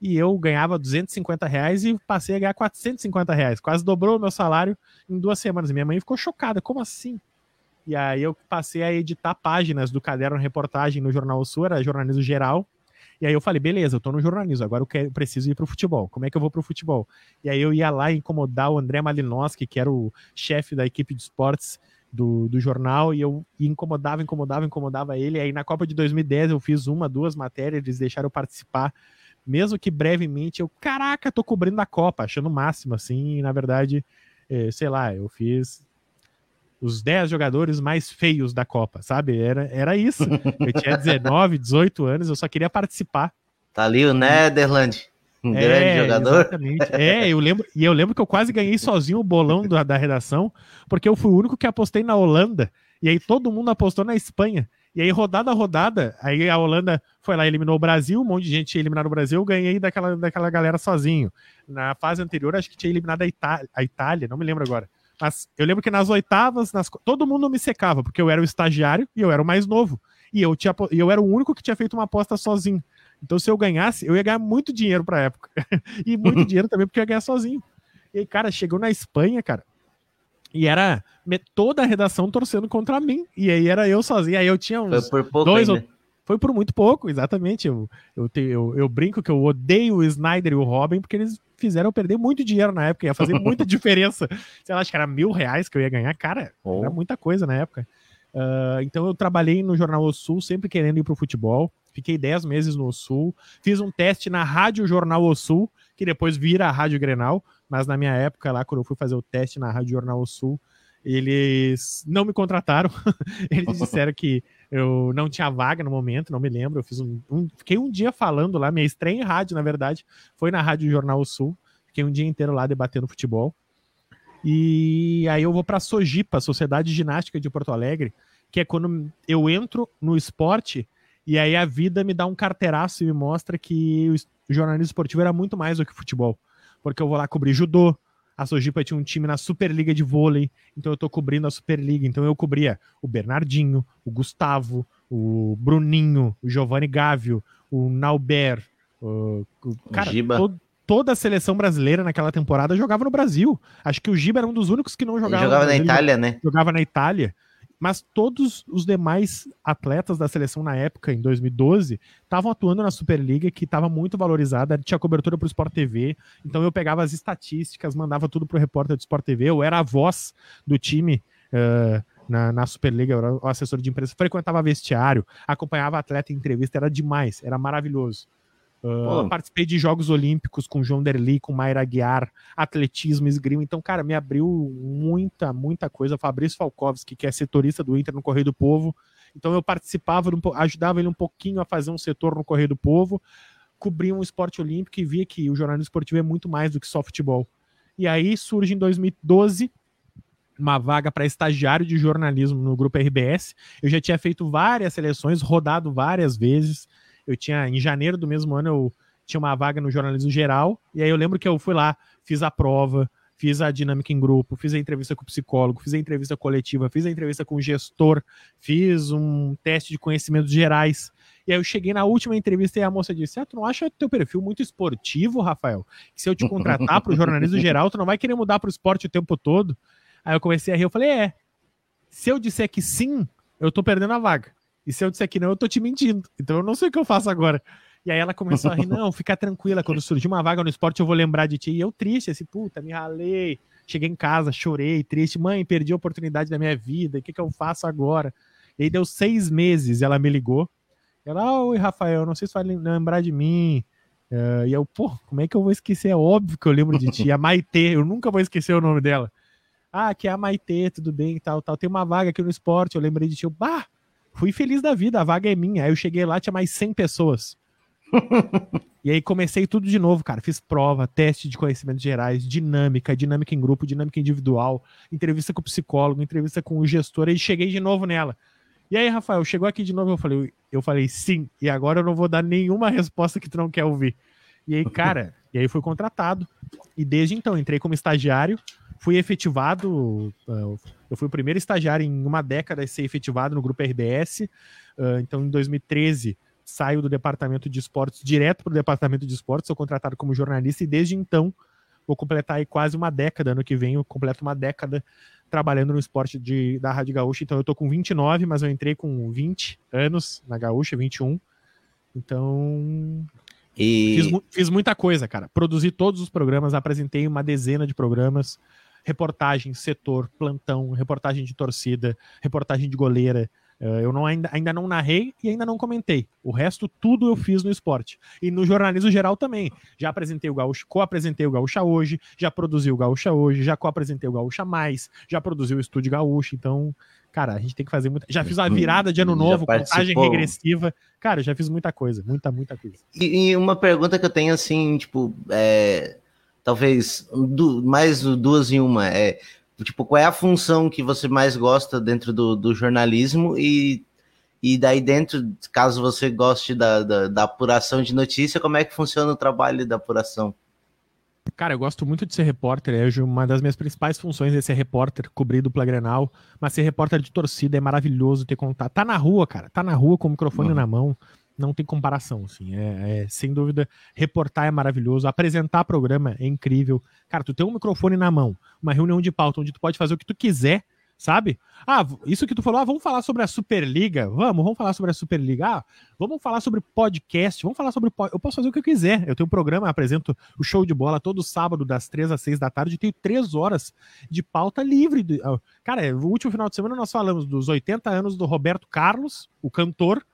e eu ganhava 250 reais e passei a ganhar 450 reais. Quase dobrou o meu salário em duas semanas. Minha mãe ficou chocada, como assim? E aí eu passei a editar páginas do caderno reportagem no Jornal Sul, era jornalismo geral, e aí eu falei, beleza, eu tô no jornalismo, agora eu quero, preciso ir pro futebol. Como é que eu vou pro futebol? E aí eu ia lá incomodar o André Malinowski, que era o chefe da equipe de esportes do, do jornal, e eu incomodava, incomodava, incomodava ele. E aí na Copa de 2010 eu fiz uma, duas matérias, eles deixaram eu participar, mesmo que brevemente. Eu, caraca, tô cobrindo a Copa, achando o máximo, assim, e na verdade, é, sei lá, eu fiz os 10 jogadores mais feios da Copa, sabe? Era, era isso. Eu tinha 19, 18 anos, eu só queria participar. Tá ali o Netherland, um é, grande jogador. Exatamente. É, eu lembro, e eu lembro que eu quase ganhei sozinho o bolão da, da redação, porque eu fui o único que apostei na Holanda, e aí todo mundo apostou na Espanha. E aí, rodada a rodada, aí a Holanda foi lá e eliminou o Brasil, um monte de gente tinha eliminado o Brasil, eu ganhei daquela, daquela galera sozinho. Na fase anterior, acho que tinha eliminado a, Itá a Itália, não me lembro agora. Mas eu lembro que nas oitavas, nas, todo mundo me secava, porque eu era o estagiário e eu era o mais novo. E eu, tinha, eu era o único que tinha feito uma aposta sozinho. Então, se eu ganhasse, eu ia ganhar muito dinheiro pra época. e muito dinheiro também, porque eu ia ganhar sozinho. E aí, cara, chegou na Espanha, cara. E era toda a redação torcendo contra mim. E aí era eu sozinho. Aí eu tinha uns. Foi por pouco dois ou, Foi por muito pouco, exatamente. Eu, eu, te, eu, eu, brinco que eu odeio o Snyder e o Robin porque eles fizeram eu perder muito dinheiro na época, ia fazer muita diferença. Sei lá, acho que era mil reais que eu ia ganhar. Cara, oh. era muita coisa na época. Uh, então eu trabalhei no Jornal O Sul, sempre querendo ir pro futebol. Fiquei 10 meses no Sul. Fiz um teste na Rádio Jornal O Sul, que depois vira a Rádio Grenal. Mas na minha época, lá, quando eu fui fazer o teste na Rádio Jornal O Sul, eles não me contrataram. eles disseram que eu não tinha vaga no momento, não me lembro. Eu fiz um, um, fiquei um dia falando lá, minha estreia em rádio, na verdade, foi na Rádio Jornal Sul. Fiquei um dia inteiro lá debatendo futebol. E aí eu vou para a Sojipa, Sociedade Ginástica de Porto Alegre, que é quando eu entro no esporte e aí a vida me dá um carteiraço e me mostra que o jornalismo esportivo era muito mais do que futebol. Porque eu vou lá cobrir judô, a Sojipa tinha um time na Superliga de vôlei, então eu tô cobrindo a Superliga. Então eu cobria o Bernardinho, o Gustavo, o Bruninho, o Giovanni Gávio, o Nauber, o, o cara, todo, toda a seleção brasileira naquela temporada jogava no Brasil. Acho que o Giba era um dos únicos que não jogava. Ele jogava na Itália, né? Jogava na Itália mas todos os demais atletas da seleção na época, em 2012, estavam atuando na Superliga, que estava muito valorizada, tinha cobertura para o Sport TV, então eu pegava as estatísticas, mandava tudo para o repórter do Sport TV, eu era a voz do time uh, na, na, Superliga, eu era o assessor de imprensa, frequentava vestiário, acompanhava atleta em entrevista, era demais, era maravilhoso. Uh, participei de Jogos Olímpicos com João Derli, com Mayra Guiar, atletismo, esgrima. Então, cara, me abriu muita, muita coisa. Fabrício Falkovski, que é setorista do Inter no Correio do Povo. Então, eu participava, ajudava ele um pouquinho a fazer um setor no Correio do Povo, cobria um esporte olímpico e via que o jornalismo esportivo é muito mais do que só futebol. E aí surge em 2012 uma vaga para estagiário de jornalismo no grupo RBS. Eu já tinha feito várias seleções, rodado várias vezes eu tinha, em janeiro do mesmo ano, eu tinha uma vaga no jornalismo geral, e aí eu lembro que eu fui lá, fiz a prova, fiz a dinâmica em grupo, fiz a entrevista com o psicólogo, fiz a entrevista coletiva, fiz a entrevista com o gestor, fiz um teste de conhecimentos gerais. E aí eu cheguei na última entrevista e a moça disse: Ah, tu não acha teu perfil muito esportivo, Rafael? Que se eu te contratar para o jornalismo geral, tu não vai querer mudar para o esporte o tempo todo? Aí eu comecei a rir, eu falei: É. Se eu disser que sim, eu tô perdendo a vaga. E se eu disser que não, eu tô te mentindo. Então eu não sei o que eu faço agora. E aí ela começou a rir, não, fica tranquila, quando surgir uma vaga no esporte eu vou lembrar de ti. E eu triste, assim, puta, me ralei. Cheguei em casa, chorei, triste. Mãe, perdi a oportunidade da minha vida, o que, que eu faço agora? E aí deu seis meses, ela me ligou. Ela, oi, Rafael, não sei se vai lembrar de mim. Uh, e eu, pô, como é que eu vou esquecer? É óbvio que eu lembro de ti. A Maitê, eu nunca vou esquecer o nome dela. Ah, que é a Maitê, tudo bem, tal, tal. Tem uma vaga aqui no esporte, eu lembrei de ti. Eu, bah, Fui feliz da vida, a vaga é minha. Aí eu cheguei lá, tinha mais 100 pessoas. e aí comecei tudo de novo, cara. Fiz prova, teste de conhecimentos gerais, dinâmica, dinâmica em grupo, dinâmica individual, entrevista com o psicólogo, entrevista com o gestor, e cheguei de novo nela. E aí, Rafael, chegou aqui de novo, eu falei, eu falei sim, e agora eu não vou dar nenhuma resposta que tu não quer ouvir. E aí, cara, e aí fui contratado. E desde então entrei como estagiário, fui efetivado, uh, eu fui o primeiro estagiário em uma década a ser efetivado no grupo RBS, uh, então em 2013 saio do departamento de esportes direto para o departamento de esportes, sou contratado como jornalista e desde então vou completar aí quase uma década, ano que vem eu completo uma década trabalhando no esporte de, da Rádio Gaúcha, então eu tô com 29, mas eu entrei com 20 anos na Gaúcha, 21, então e... Fiz, fiz, muita coisa, cara. Produzi todos os programas, apresentei uma dezena de programas, reportagem, setor, plantão, reportagem de torcida, reportagem de goleira. Uh, eu não, ainda, ainda não narrei e ainda não comentei. O resto, tudo eu fiz no esporte. E no jornalismo geral também. Já apresentei o Gaúcho, co-apresentei o Gaúcha hoje, já produzi o Gaúcha hoje, já co-apresentei o Gaúcha mais, já produzi o Estúdio Gaúcho. Então, cara, a gente tem que fazer muita. Já fiz a virada de ano novo, contagem regressiva. Cara, já fiz muita coisa, muita, muita coisa. E, e uma pergunta que eu tenho assim, tipo, é talvez du mais duas em uma. É, tipo, qual é a função que você mais gosta dentro do, do jornalismo e, e daí dentro, caso você goste da, da, da, apuração de notícia, como é que funciona o trabalho da apuração? Cara, eu gosto muito de ser repórter. É uma das minhas principais funções é ser repórter, cobrir dupla Grenal. Mas ser repórter de torcida é maravilhoso ter contato. Tá na rua, cara. Tá na rua com o microfone uhum. na mão não tem comparação, assim. É, é, sem dúvida, reportar é maravilhoso, apresentar programa é incrível. Cara, tu tem um microfone na mão, uma reunião de pauta onde tu pode fazer o que tu quiser, sabe? Ah, isso que tu falou, ah, vamos falar sobre a Superliga. Vamos, vamos falar sobre a Superliga. Ah, vamos falar sobre podcast. Vamos falar sobre. Eu posso fazer o que eu quiser. Eu tenho um programa, apresento o show de bola todo sábado, das três às seis da tarde. Tenho três horas de pauta livre. Cara, o último final de semana nós falamos dos 80 anos do Roberto Carlos, o cantor.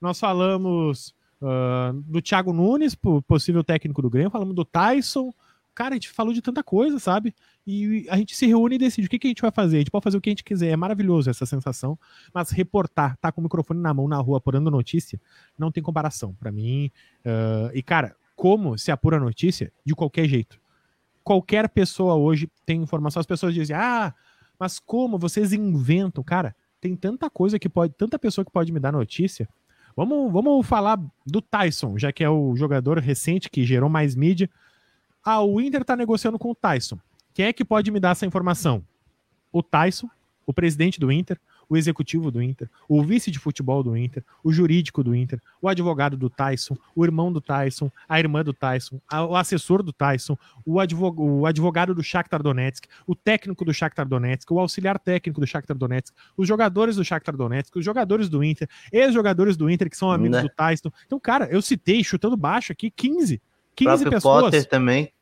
Nós falamos uh, do Thiago Nunes, possível técnico do Grêmio. Falamos do Tyson. Cara, a gente falou de tanta coisa, sabe? E a gente se reúne e decide o que, que a gente vai fazer. A gente pode fazer o que a gente quiser. É maravilhoso essa sensação. Mas reportar, tá com o microfone na mão na rua apurando notícia, não tem comparação. para mim. Uh, e, cara, como se apura notícia? De qualquer jeito. Qualquer pessoa hoje tem informação. As pessoas dizem, ah, mas como vocês inventam? Cara, tem tanta coisa que pode, tanta pessoa que pode me dar notícia. Vamos, vamos falar do Tyson, já que é o jogador recente que gerou mais mídia. Ah, o Inter tá negociando com o Tyson. Quem é que pode me dar essa informação? O Tyson, o presidente do Inter, o executivo do Inter, o vice de futebol do Inter, o jurídico do Inter, o advogado do Tyson, o irmão do Tyson, a irmã do Tyson, a, o assessor do Tyson, o, advog, o advogado do Shakhtar Donetsk, o técnico do Shakhtar Donetsk, o auxiliar técnico do Shakhtar Donetsk, os jogadores do Shakhtar Donetsk, os jogadores do Inter, ex-jogadores do Inter que são amigos né? do Tyson. Então, cara, eu citei, chutando baixo aqui, 15 15 pessoas. Potter também.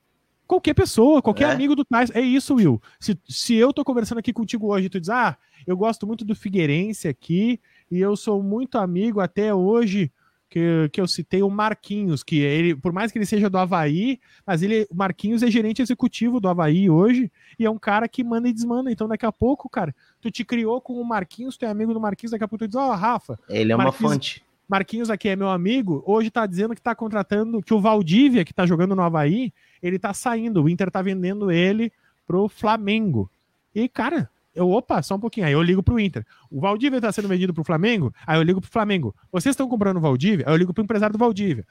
Qualquer pessoa, qualquer é. amigo do Tyson. É isso, Will. Se, se eu tô conversando aqui contigo hoje e tu diz, ah, eu gosto muito do Figueirense aqui e eu sou muito amigo até hoje que, que eu citei o Marquinhos, que ele, por mais que ele seja do Havaí, mas ele, o Marquinhos é gerente executivo do Havaí hoje e é um cara que manda e desmanda. Então, daqui a pouco, cara, tu te criou com o Marquinhos, tu é amigo do Marquinhos, daqui a pouco tu diz, ó, oh, Rafa. Ele é uma fonte. Marquinhos aqui é meu amigo, hoje tá dizendo que tá contratando, que o Valdívia, que tá jogando no Havaí, ele tá saindo, o Inter tá vendendo ele pro Flamengo. E, cara, eu, opa, só um pouquinho. Aí eu ligo pro Inter. O Valdívia tá sendo vendido pro Flamengo? Aí eu ligo pro Flamengo. Vocês estão comprando o Valdívia? Aí eu ligo pro empresário do Valdívia.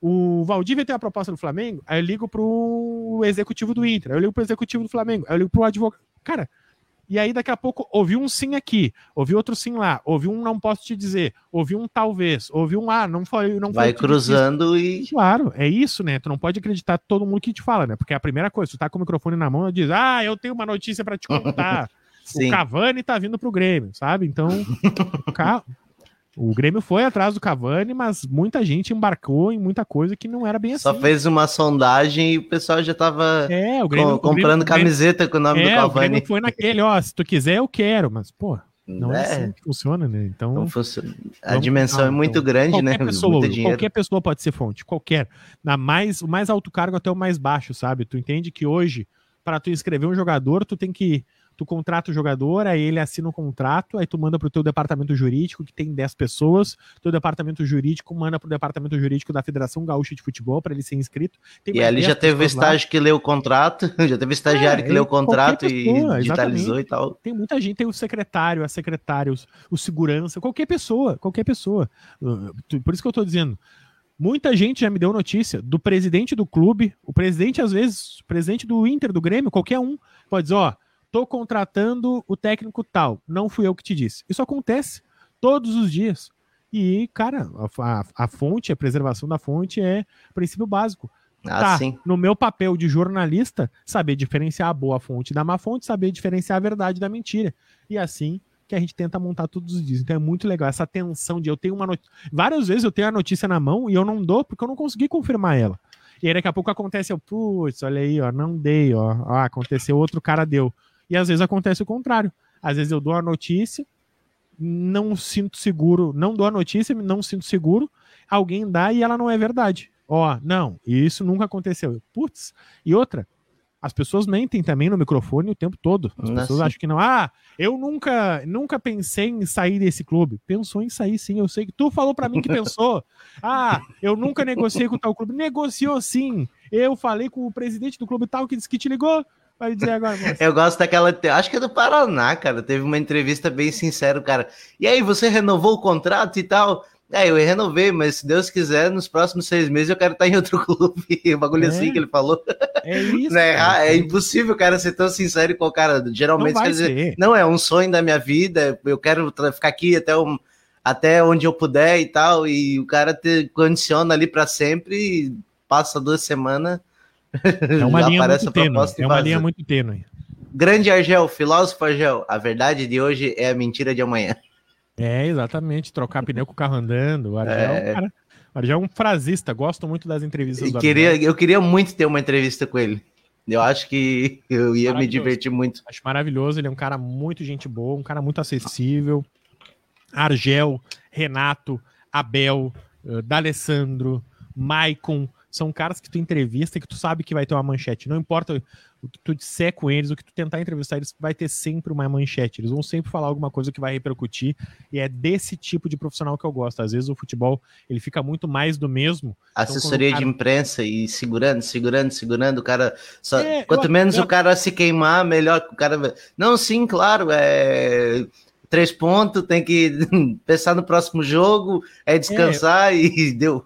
O Valdívia tem a proposta do Flamengo? Aí eu ligo pro executivo do Inter. Aí eu ligo pro executivo do Flamengo. Aí eu ligo pro advogado. Cara, e aí daqui a pouco ouvi um sim aqui, ouvi outro sim lá, ouvi um não posso te dizer, ouvi um talvez, ouvi um ah, não foi, não Vai cruzando e Claro, é isso, né? Tu não pode acreditar todo mundo que te fala, né? Porque é a primeira coisa, tu tá com o microfone na mão e diz: "Ah, eu tenho uma notícia para te contar". o Cavani tá vindo pro Grêmio, sabe? Então, O Grêmio foi atrás do Cavani, mas muita gente embarcou em muita coisa que não era bem Só assim. Só fez uma sondagem e o pessoal já tava é, o Grêmio, com, comprando Grêmio, camiseta com o nome é, do Cavani. O Grêmio foi naquele, ó, se tu quiser eu quero, mas pô, não é, é assim que funciona, né? Então, funciona. a dimensão é muito então, grande, né? Pessoa, qualquer pessoa pode ser fonte, qualquer. Na mais, o mais alto cargo até o mais baixo, sabe? Tu entende que hoje, para tu inscrever um jogador, tu tem que tu contrata o jogador, aí ele assina um contrato, aí tu manda pro teu departamento jurídico, que tem 10 pessoas, teu departamento jurídico manda pro departamento jurídico da Federação Gaúcha de Futebol para ele ser inscrito. E ali já teve o estágio lá. que leu o contrato, já teve estagiário é, que leu o contrato pessoa, e digitalizou exatamente. e tal. Tem muita gente, tem o secretário, a secretária, o, o segurança, qualquer pessoa, qualquer pessoa. Uh, por isso que eu tô dizendo, Muita gente já me deu notícia do presidente do clube, o presidente, às vezes, o presidente do Inter, do Grêmio, qualquer um, pode dizer, ó, Tô contratando o técnico tal. Não fui eu que te disse. Isso acontece todos os dias. E, cara, a, a, a fonte, a preservação da fonte é princípio básico. Ah, tá, sim. no meu papel de jornalista, saber diferenciar a boa fonte da má fonte, saber diferenciar a verdade da mentira. E assim que a gente tenta montar todos os dias. Então é muito legal essa tensão de eu tenho uma notícia. Várias vezes eu tenho a notícia na mão e eu não dou porque eu não consegui confirmar ela. E aí daqui a pouco acontece, eu, putz, olha aí, ó, não dei, ó, ó, aconteceu, outro cara deu. E às vezes acontece o contrário. Às vezes eu dou a notícia, não sinto seguro, não dou a notícia, não sinto seguro, alguém dá e ela não é verdade. Ó, não, isso nunca aconteceu. Putz, e outra, as pessoas mentem também no microfone o tempo todo. As Nossa. pessoas acham que não. Ah, eu nunca, nunca pensei em sair desse clube. Pensou em sair, sim. Eu sei que tu falou para mim que pensou. Ah, eu nunca negociei com tal clube. Negociou sim. Eu falei com o presidente do clube tal que disse que te ligou. Vai dizer agora, moça. Eu gosto daquela. Acho que é do Paraná, cara. Teve uma entrevista bem sincera, cara. E aí, você renovou o contrato e tal? É, eu renovei, mas se Deus quiser, nos próximos seis meses eu quero estar em outro clube. O bagulho é. assim que ele falou. É isso. né? cara, é impossível o cara ser tão sincero com o cara. Geralmente, quer dizer, não, é um sonho da minha vida, eu quero ficar aqui até, um, até onde eu puder e tal. E o cara te condiciona ali para sempre, passa duas semanas é uma linha muito tênue. É uma linha muito tênue. Grande Argel, filósofo Argel, a verdade de hoje é a mentira de amanhã. É, exatamente. Trocar pneu com o carro andando. O Argel é, um cara. O Argel é um frasista, gosto muito das entrevistas do queria, Eu queria muito ter uma entrevista com ele. Eu acho que eu ia me divertir muito. Acho maravilhoso, ele é um cara muito gente boa, um cara muito acessível. Argel, Renato, Abel, uh, D'Alessandro, Maicon, são caras que tu entrevista e que tu sabe que vai ter uma manchete. Não importa o que tu disser com eles, o que tu tentar entrevistar eles, vai ter sempre uma manchete. Eles vão sempre falar alguma coisa que vai repercutir. E é desse tipo de profissional que eu gosto. Às vezes o futebol ele fica muito mais do mesmo. Então, Assessoria então, cara... de imprensa e segurando, segurando, segurando. O cara. Só... É, Quanto eu, menos eu... o cara se queimar, melhor que o cara. Não, sim, claro. É três pontos, tem que pensar no próximo jogo, é descansar é, e deu.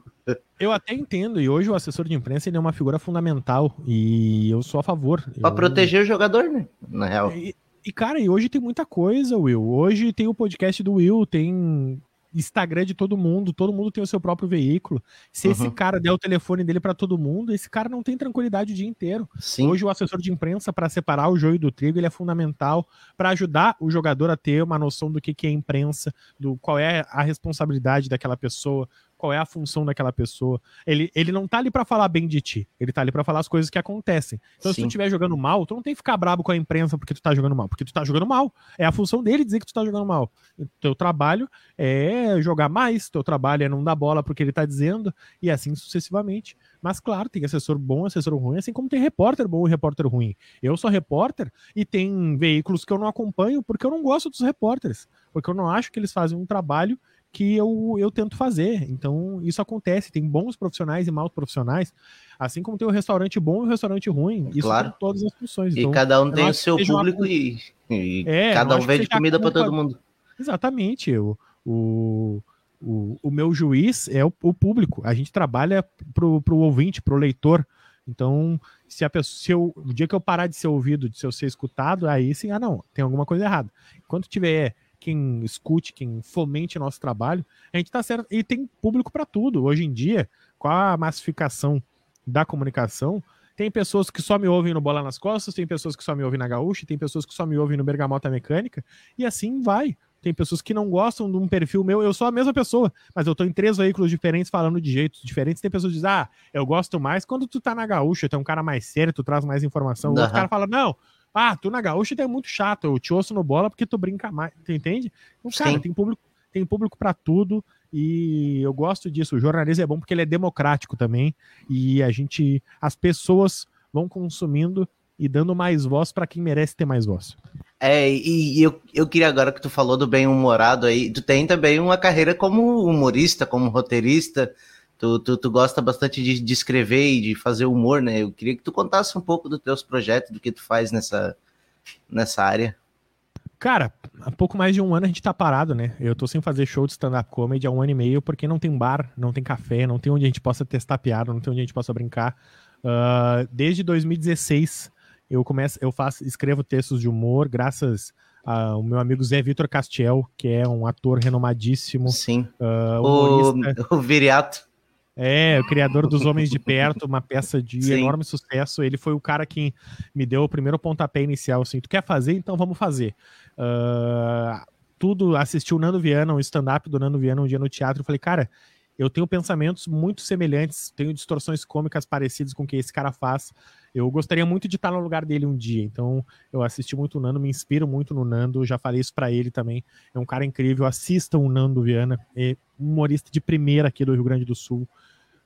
Eu até entendo, e hoje o assessor de imprensa ele é uma figura fundamental, e eu sou a favor. Para eu... proteger o jogador, né? Na real. E, e, cara, e hoje tem muita coisa, Will. Hoje tem o podcast do Will, tem Instagram de todo mundo, todo mundo tem o seu próprio veículo. Se uhum. esse cara der o telefone dele para todo mundo, esse cara não tem tranquilidade o dia inteiro. Sim. Hoje o assessor de imprensa para separar o joio do trigo, ele é fundamental para ajudar o jogador a ter uma noção do que, que é imprensa, do qual é a responsabilidade daquela pessoa, qual é a função daquela pessoa. Ele, ele não tá ali para falar bem de ti, ele tá ali para falar as coisas que acontecem. Então, Sim. se tu estiver jogando mal, tu não tem que ficar brabo com a imprensa porque tu tá jogando mal, porque tu tá jogando mal. É a função dele dizer que tu tá jogando mal. O teu trabalho é jogar mais, teu trabalho é não dar bola porque ele tá dizendo, e assim sucessivamente. Mas, claro, tem assessor bom, assessor ruim, assim como tem repórter bom e repórter ruim. Eu sou repórter e tem veículos que eu não acompanho porque eu não gosto dos repórteres, porque eu não acho que eles fazem um trabalho que eu, eu tento fazer. Então, isso acontece. Tem bons profissionais e maus profissionais, assim como tem o um restaurante bom e o um restaurante ruim. Isso claro. todas as funções. Então, e cada um tem o seu público uma... e, e é, cada um vende comida para todo mundo. Exatamente. O, o, o, o meu juiz é o, o público. A gente trabalha para o ouvinte, para o leitor. Então, se a pessoa, se eu, o dia que eu parar de ser ouvido, de ser escutado, aí sim, ah, não, tem alguma coisa errada. Enquanto tiver quem escute, quem fomente nosso trabalho, a gente está certo. E tem público para tudo. Hoje em dia, com a massificação da comunicação, tem pessoas que só me ouvem no Bola nas Costas, tem pessoas que só me ouvem na Gaúcha, tem pessoas que só me ouvem no Bergamota Mecânica, e assim vai. Tem pessoas que não gostam de um perfil meu, eu sou a mesma pessoa, mas eu tô em três veículos diferentes falando de jeitos diferentes. Tem pessoas que dizem, ah, eu gosto mais quando tu tá na Gaúcha, tu é um cara mais sério, tu traz mais informação. O outro cara fala, não, ah, tu na gaúcha é muito chato, eu te ouço no bola porque tu brinca mais, tu entende? Então, cara, Sim. tem público, tem público para tudo e eu gosto disso. O jornalismo é bom porque ele é democrático também e a gente, as pessoas vão consumindo e dando mais voz para quem merece ter mais voz. É, e eu, eu queria agora que tu falou do bem-humorado aí, tu tem também uma carreira como humorista, como roteirista, Tu, tu, tu, gosta bastante de, de, escrever e de fazer humor, né? Eu queria que tu contasse um pouco dos teus projetos, do que tu faz nessa, nessa área. Cara, há pouco mais de um ano a gente tá parado, né? Eu tô sem fazer show de stand-up comedy há um ano e meio, porque não tem bar, não tem café, não tem onde a gente possa testar piada, não tem onde a gente possa brincar. Uh, desde 2016 eu começo, eu faço, escrevo textos de humor, graças ao meu amigo Zé Vitor Castiel, que é um ator renomadíssimo. Sim. Uh, o, o Viriato. É, o criador dos Homens de Perto, uma peça de Sim. enorme sucesso. Ele foi o cara que me deu o primeiro pontapé inicial, assim, tu quer fazer? Então vamos fazer. Uh, tudo, assisti o Nando Viana, um stand-up do Nando Viana um dia no teatro, e falei, cara, eu tenho pensamentos muito semelhantes, tenho distorções cômicas parecidas com o que esse cara faz. Eu gostaria muito de estar no lugar dele um dia. Então, eu assisti muito o Nando, me inspiro muito no Nando, já falei isso para ele também. É um cara incrível, assistam o Nando Viana, é humorista de primeira aqui do Rio Grande do Sul.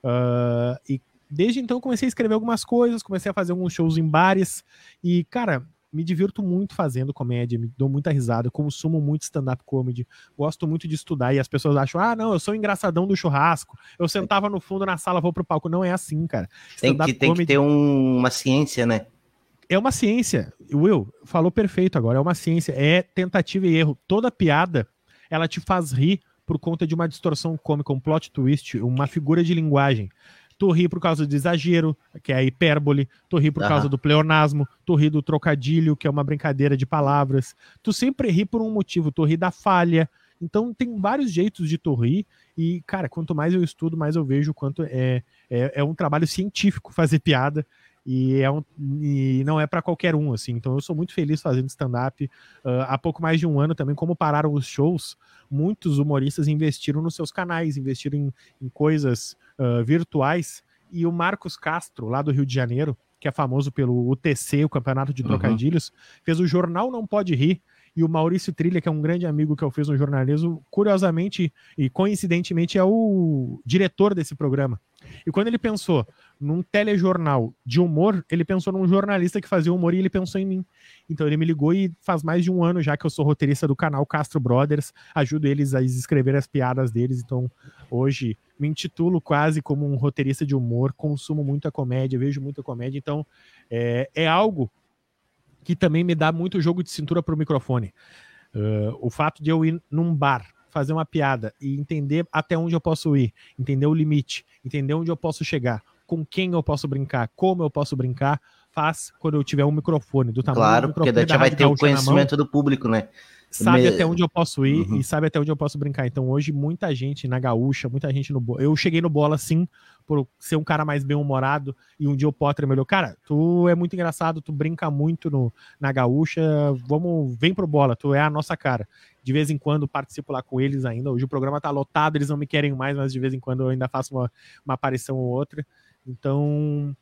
Uh, e desde então comecei a escrever algumas coisas, comecei a fazer alguns shows em bares e, cara, me divirto muito fazendo comédia, me dou muita risada, consumo muito stand-up comedy, gosto muito de estudar e as pessoas acham, ah, não, eu sou engraçadão do churrasco, eu sentava no fundo na sala, vou pro palco. Não é assim, cara. Tem que, tem que ter um, uma ciência, né? É uma ciência. Will falou perfeito agora, é uma ciência, é tentativa e erro. Toda piada, ela te faz rir por conta de uma distorção cômica, um plot twist, uma figura de linguagem. Tu ri por causa do exagero, que é a hipérbole, tu ri por uhum. causa do pleonasmo, tu ri do trocadilho, que é uma brincadeira de palavras. Tu sempre ri por um motivo, tu ri da falha. Então tem vários jeitos de tu rir, e, cara, quanto mais eu estudo, mais eu vejo quanto é, é, é um trabalho científico fazer piada. E, é um, e não é para qualquer um, assim. Então eu sou muito feliz fazendo stand-up. Uh, há pouco mais de um ano também, como pararam os shows, muitos humoristas investiram nos seus canais, investiram em, em coisas uh, virtuais. E o Marcos Castro, lá do Rio de Janeiro, que é famoso pelo UTC, o Campeonato de. Trocadilhos, uhum. fez o Jornal Não Pode Rir, e o Maurício Trilha, que é um grande amigo que eu fiz no jornalismo, curiosamente e coincidentemente é o diretor desse programa. E quando ele pensou num telejornal de humor, ele pensou num jornalista que fazia humor e ele pensou em mim. Então ele me ligou e faz mais de um ano já que eu sou roteirista do canal Castro Brothers, ajudo eles a escrever as piadas deles. Então hoje me intitulo quase como um roteirista de humor, consumo muita comédia, vejo muita comédia. Então é, é algo que também me dá muito jogo de cintura para o microfone. Uh, o fato de eu ir num bar, fazer uma piada e entender até onde eu posso ir, entender o limite, entender onde eu posso chegar, com quem eu posso brincar, como eu posso brincar, faz quando eu tiver um microfone do tamanho claro, do porque daí já vai ter o conhecimento do público, né? sabe Me... até onde eu posso ir uhum. e sabe até onde eu posso brincar. Então hoje muita gente na gaúcha, muita gente no eu cheguei no bola sim por ser um cara mais bem humorado e um dia o Potter me olhou, cara, tu é muito engraçado, tu brinca muito no, na gaúcha, vamos, vem pro bola, tu é a nossa cara. De vez em quando participo lá com eles ainda. Hoje o programa tá lotado, eles não me querem mais, mas de vez em quando eu ainda faço uma, uma aparição ou outra. Então,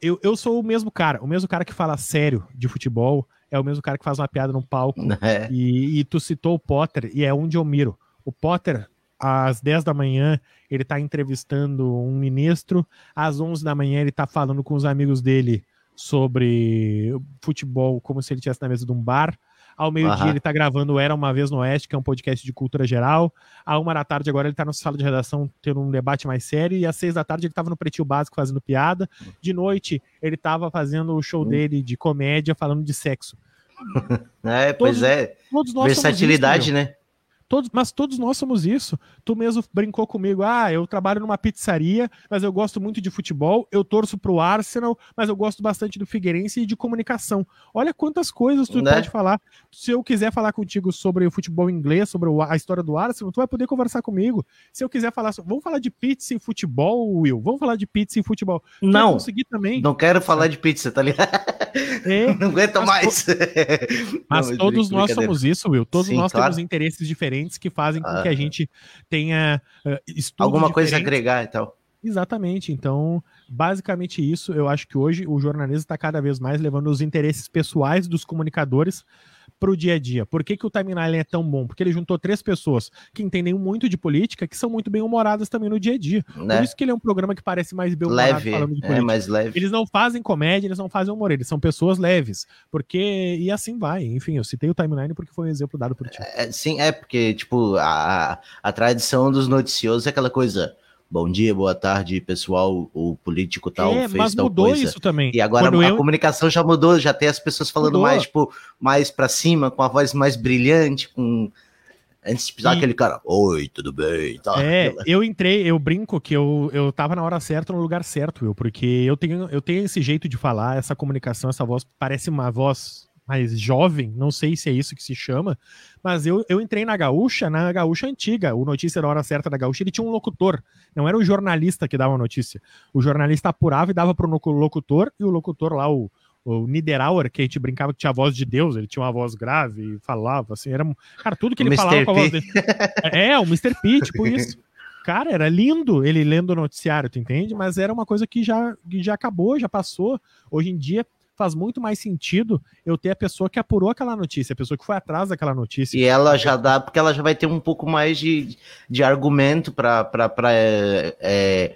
eu, eu sou o mesmo cara, o mesmo cara que fala sério de futebol, é o mesmo cara que faz uma piada no palco. É. E, e, tu citou o Potter, e é onde eu miro. O Potter, às 10 da manhã, ele tá entrevistando um ministro, às 11 da manhã, ele tá falando com os amigos dele sobre futebol, como se ele estivesse na mesa de um bar. Ao meio-dia ele tá gravando Era Uma Vez no Oeste, que é um podcast de cultura geral. À uma da tarde agora ele tá na sala de redação tendo um debate mais sério. E às seis da tarde ele tava no Pretinho Básico fazendo piada. De noite ele tava fazendo o show hum. dele de comédia falando de sexo. É, pois todos, é. Todos Versatilidade, isso, né? Todos, mas todos nós somos isso. Tu mesmo brincou comigo. Ah, eu trabalho numa pizzaria, mas eu gosto muito de futebol. Eu torço pro Arsenal, mas eu gosto bastante do Figueirense e de comunicação. Olha quantas coisas tu né? pode falar. Se eu quiser falar contigo sobre o futebol inglês, sobre a história do Arsenal, tu vai poder conversar comigo. Se eu quiser falar, vamos falar de pizza e futebol, Will. Vamos falar de pizza e futebol. Tu não. Conseguir também. Não quero falar de pizza, tá ligado? É, não aguento mais. mas não, todos nós somos isso, Will. Todos Sim, nós claro. temos interesses diferentes diferentes que fazem com que a ah. gente tenha uh, estudos Alguma coisa a agregar e tal. Exatamente. Então, basicamente isso. Eu acho que hoje o jornalismo está cada vez mais levando os interesses pessoais dos comunicadores para o dia a dia. Por que, que o timeline é tão bom? Porque ele juntou três pessoas que entendem muito de política, que são muito bem humoradas também no dia a dia. Né? Por isso que ele é um programa que parece mais bem humorado leve, falando de é política. É mais leve. Eles não fazem comédia, eles não fazem humor, eles são pessoas leves. Porque, e assim vai. Enfim, eu citei o timeline porque foi um exemplo dado por ti. É, sim, é porque, tipo, a, a tradição dos noticiosos é aquela coisa bom dia, boa tarde, pessoal, o político tal é, fez mas tal mudou coisa. isso também. E agora Quando a eu... comunicação já mudou, já tem as pessoas falando mudou. mais, tipo, mais para cima, com a voz mais brilhante, com antes de pisar e... aquele cara, oi, tudo bem? Tá. É, eu entrei, eu brinco que eu, eu tava na hora certa, no lugar certo, eu, porque eu tenho, eu tenho esse jeito de falar, essa comunicação, essa voz, parece uma voz mais jovem, não sei se é isso que se chama, mas eu, eu entrei na Gaúcha, na Gaúcha antiga, o Notícia da Hora Certa da Gaúcha, ele tinha um locutor, não era o jornalista que dava a notícia. O jornalista apurava e dava pro locutor, e o locutor lá, o, o Niederauer, que a gente brincava que tinha a voz de Deus, ele tinha uma voz grave e falava, assim, era. Cara, tudo que ele falava com a voz dele. É, o Mr. P, tipo isso. Cara, era lindo ele lendo o noticiário, tu entende? Mas era uma coisa que já, que já acabou, já passou. Hoje em dia, faz muito mais sentido eu ter a pessoa que apurou aquela notícia, a pessoa que foi atrás daquela notícia. E ela já dá, porque ela já vai ter um pouco mais de, de argumento para é, é,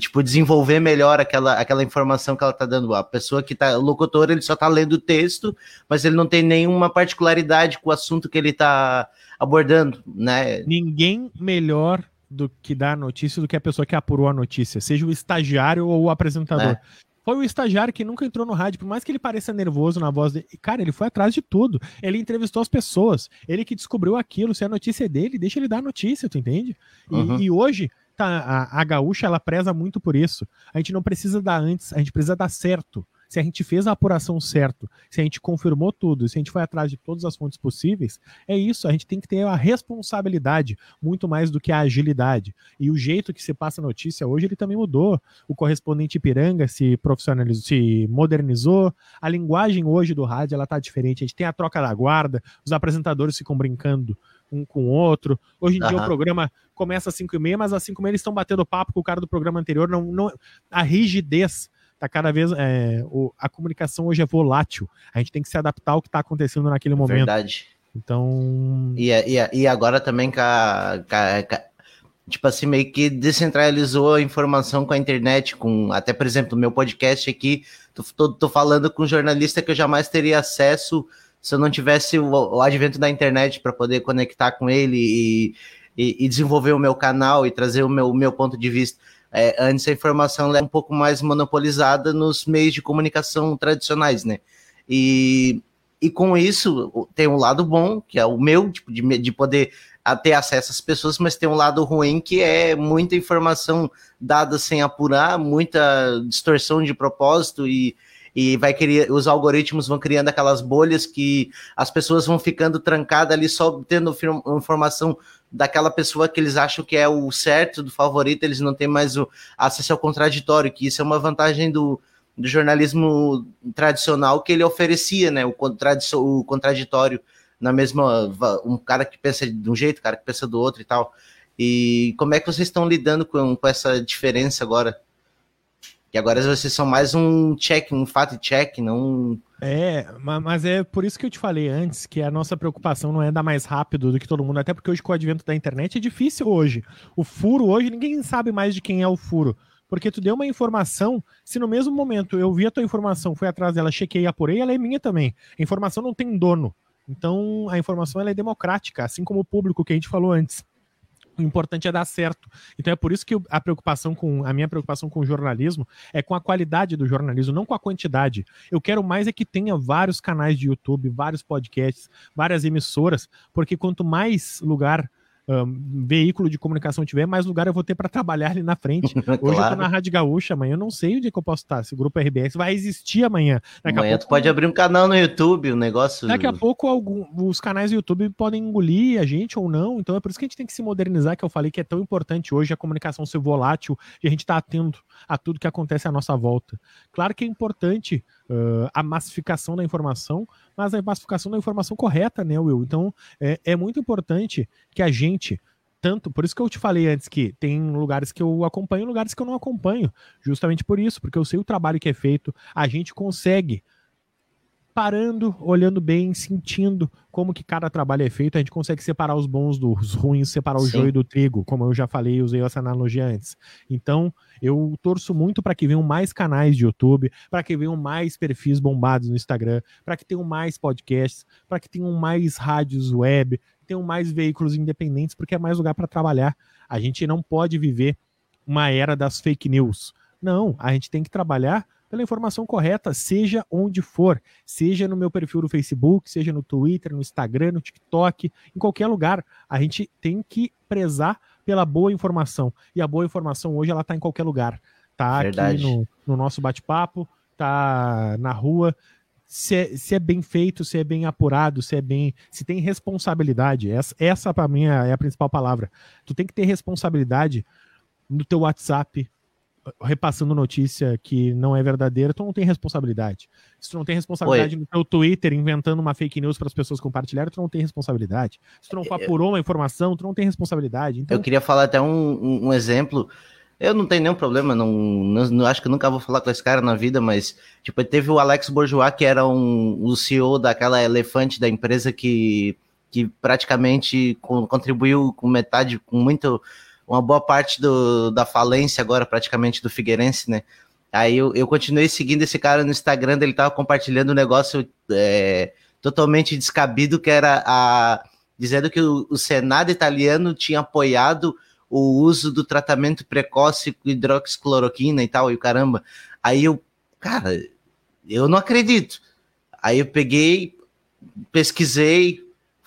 tipo, desenvolver melhor aquela, aquela informação que ela tá dando. A pessoa que tá, o locutor, ele só tá lendo o texto, mas ele não tem nenhuma particularidade com o assunto que ele tá abordando, né? Ninguém melhor do que dar a notícia do que a pessoa que apurou a notícia, seja o estagiário ou o apresentador. É. Foi o estagiário que nunca entrou no rádio, por mais que ele pareça nervoso na voz dele. Cara, ele foi atrás de tudo. Ele entrevistou as pessoas. Ele que descobriu aquilo. Se a notícia é dele, deixa ele dar a notícia, tu entende? E, uhum. e hoje, tá, a, a gaúcha, ela preza muito por isso. A gente não precisa dar antes, a gente precisa dar certo. Se a gente fez a apuração certo, se a gente confirmou tudo, se a gente foi atrás de todas as fontes possíveis, é isso, a gente tem que ter a responsabilidade muito mais do que a agilidade. E o jeito que se passa a notícia hoje, ele também mudou. O correspondente Ipiranga se profissionalizou, se modernizou, a linguagem hoje do rádio, ela tá diferente, a gente tem a troca da guarda, os apresentadores ficam brincando um com o outro. Hoje em uhum. dia o programa começa às 5 e meia, mas às 5 e meia eles estão batendo papo com o cara do programa anterior. Não, não, a rigidez tá cada vez. É, o, a comunicação hoje é volátil. A gente tem que se adaptar ao que está acontecendo naquele momento. Verdade. Então. E, e, e agora também com a, com a, com a, tipo assim, meio que descentralizou a informação com a internet, com até, por exemplo, o meu podcast aqui, tô, tô, tô, falando com um jornalista que eu jamais teria acesso se eu não tivesse o, o advento da internet para poder conectar com ele e, e, e, desenvolver o meu canal e trazer o meu, o meu ponto de vista. É, antes a informação é um pouco mais monopolizada nos meios de comunicação tradicionais, né? E, e com isso tem um lado bom, que é o meu, tipo, de, de poder ter acesso às pessoas, mas tem um lado ruim que é muita informação dada sem apurar, muita distorção de propósito e, e vai criar, os algoritmos vão criando aquelas bolhas que as pessoas vão ficando trancadas ali só tendo informação daquela pessoa que eles acham que é o certo, do favorito, eles não têm mais o acesso ao contraditório, que isso é uma vantagem do, do jornalismo tradicional que ele oferecia, né? O, o contraditório na mesma. Um cara que pensa de um jeito, cara que pensa do outro e tal. E como é que vocês estão lidando com, com essa diferença agora? E agora vocês são mais um check, um fact check, não. É, mas é por isso que eu te falei antes que a nossa preocupação não é dar mais rápido do que todo mundo, até porque hoje com o advento da internet é difícil hoje. O furo hoje ninguém sabe mais de quem é o furo. Porque tu deu uma informação, se no mesmo momento eu vi a tua informação, fui atrás dela, chequei, apurei, ela é minha também. A informação não tem dono. Então a informação ela é democrática, assim como o público que a gente falou antes. O importante é dar certo. Então é por isso que a preocupação com a minha preocupação com o jornalismo é com a qualidade do jornalismo, não com a quantidade. Eu quero mais é que tenha vários canais de YouTube, vários podcasts, várias emissoras, porque quanto mais lugar um, veículo de comunicação tiver, mais lugar eu vou ter para trabalhar ali na frente. Hoje claro. eu tô na Rádio Gaúcha, amanhã eu não sei onde é que eu posso estar. Se o grupo RBS vai existir amanhã. Daqui amanhã pouco, tu pode abrir um canal no YouTube, um negócio. Daqui a pouco algum, os canais do YouTube podem engolir a gente ou não. Então é por isso que a gente tem que se modernizar, que eu falei que é tão importante hoje a comunicação ser volátil e a gente tá atento a tudo que acontece à nossa volta. Claro que é importante uh, a massificação da informação, mas a massificação da informação correta, né, Will? Então, é, é muito importante que a gente tanto, por isso que eu te falei antes que tem lugares que eu acompanho, lugares que eu não acompanho, justamente por isso, porque eu sei o trabalho que é feito, a gente consegue parando, olhando bem, sentindo como que cada trabalho é feito, a gente consegue separar os bons dos ruins, separar o joio do trigo, como eu já falei, usei essa analogia antes. Então, eu torço muito para que venham mais canais de YouTube, para que venham mais perfis bombados no Instagram, para que tenham mais podcasts, para que tenham mais rádios web, tenham mais veículos independentes, porque é mais lugar para trabalhar. A gente não pode viver uma era das fake news. Não, a gente tem que trabalhar pela informação correta, seja onde for, seja no meu perfil do Facebook, seja no Twitter, no Instagram, no TikTok, em qualquer lugar. A gente tem que prezar pela boa informação. E a boa informação hoje ela está em qualquer lugar. Tá Verdade. aqui no, no nosso bate-papo, tá na rua. Se é, se é, bem feito, se é bem apurado, se é bem. se tem responsabilidade. Essa, essa para mim é a principal palavra. Tu tem que ter responsabilidade no teu WhatsApp, repassando notícia que não é verdadeira, tu não tem responsabilidade. Se tu não tem responsabilidade Oi. no teu Twitter inventando uma fake news para as pessoas compartilharem, tu não tem responsabilidade. Se tu não apurou uma informação, tu não tem responsabilidade. Então... Eu queria falar até um, um exemplo. Eu não tenho nenhum problema, não, não, não, acho que nunca vou falar com esse cara na vida, mas tipo, teve o Alex Bourgeois, que era um, o CEO daquela elefante da empresa que, que praticamente contribuiu com metade, com muito uma boa parte do, da falência agora, praticamente, do Figueirense, né? Aí eu, eu continuei seguindo esse cara no Instagram, ele tava compartilhando um negócio é, totalmente descabido, que era a, dizendo que o, o, Senado italiano tinha apoiado o uso do tratamento precoce com hidroxicloroquina e tal, e o caramba. Aí eu, cara, eu não acredito. Aí eu peguei, pesquisei,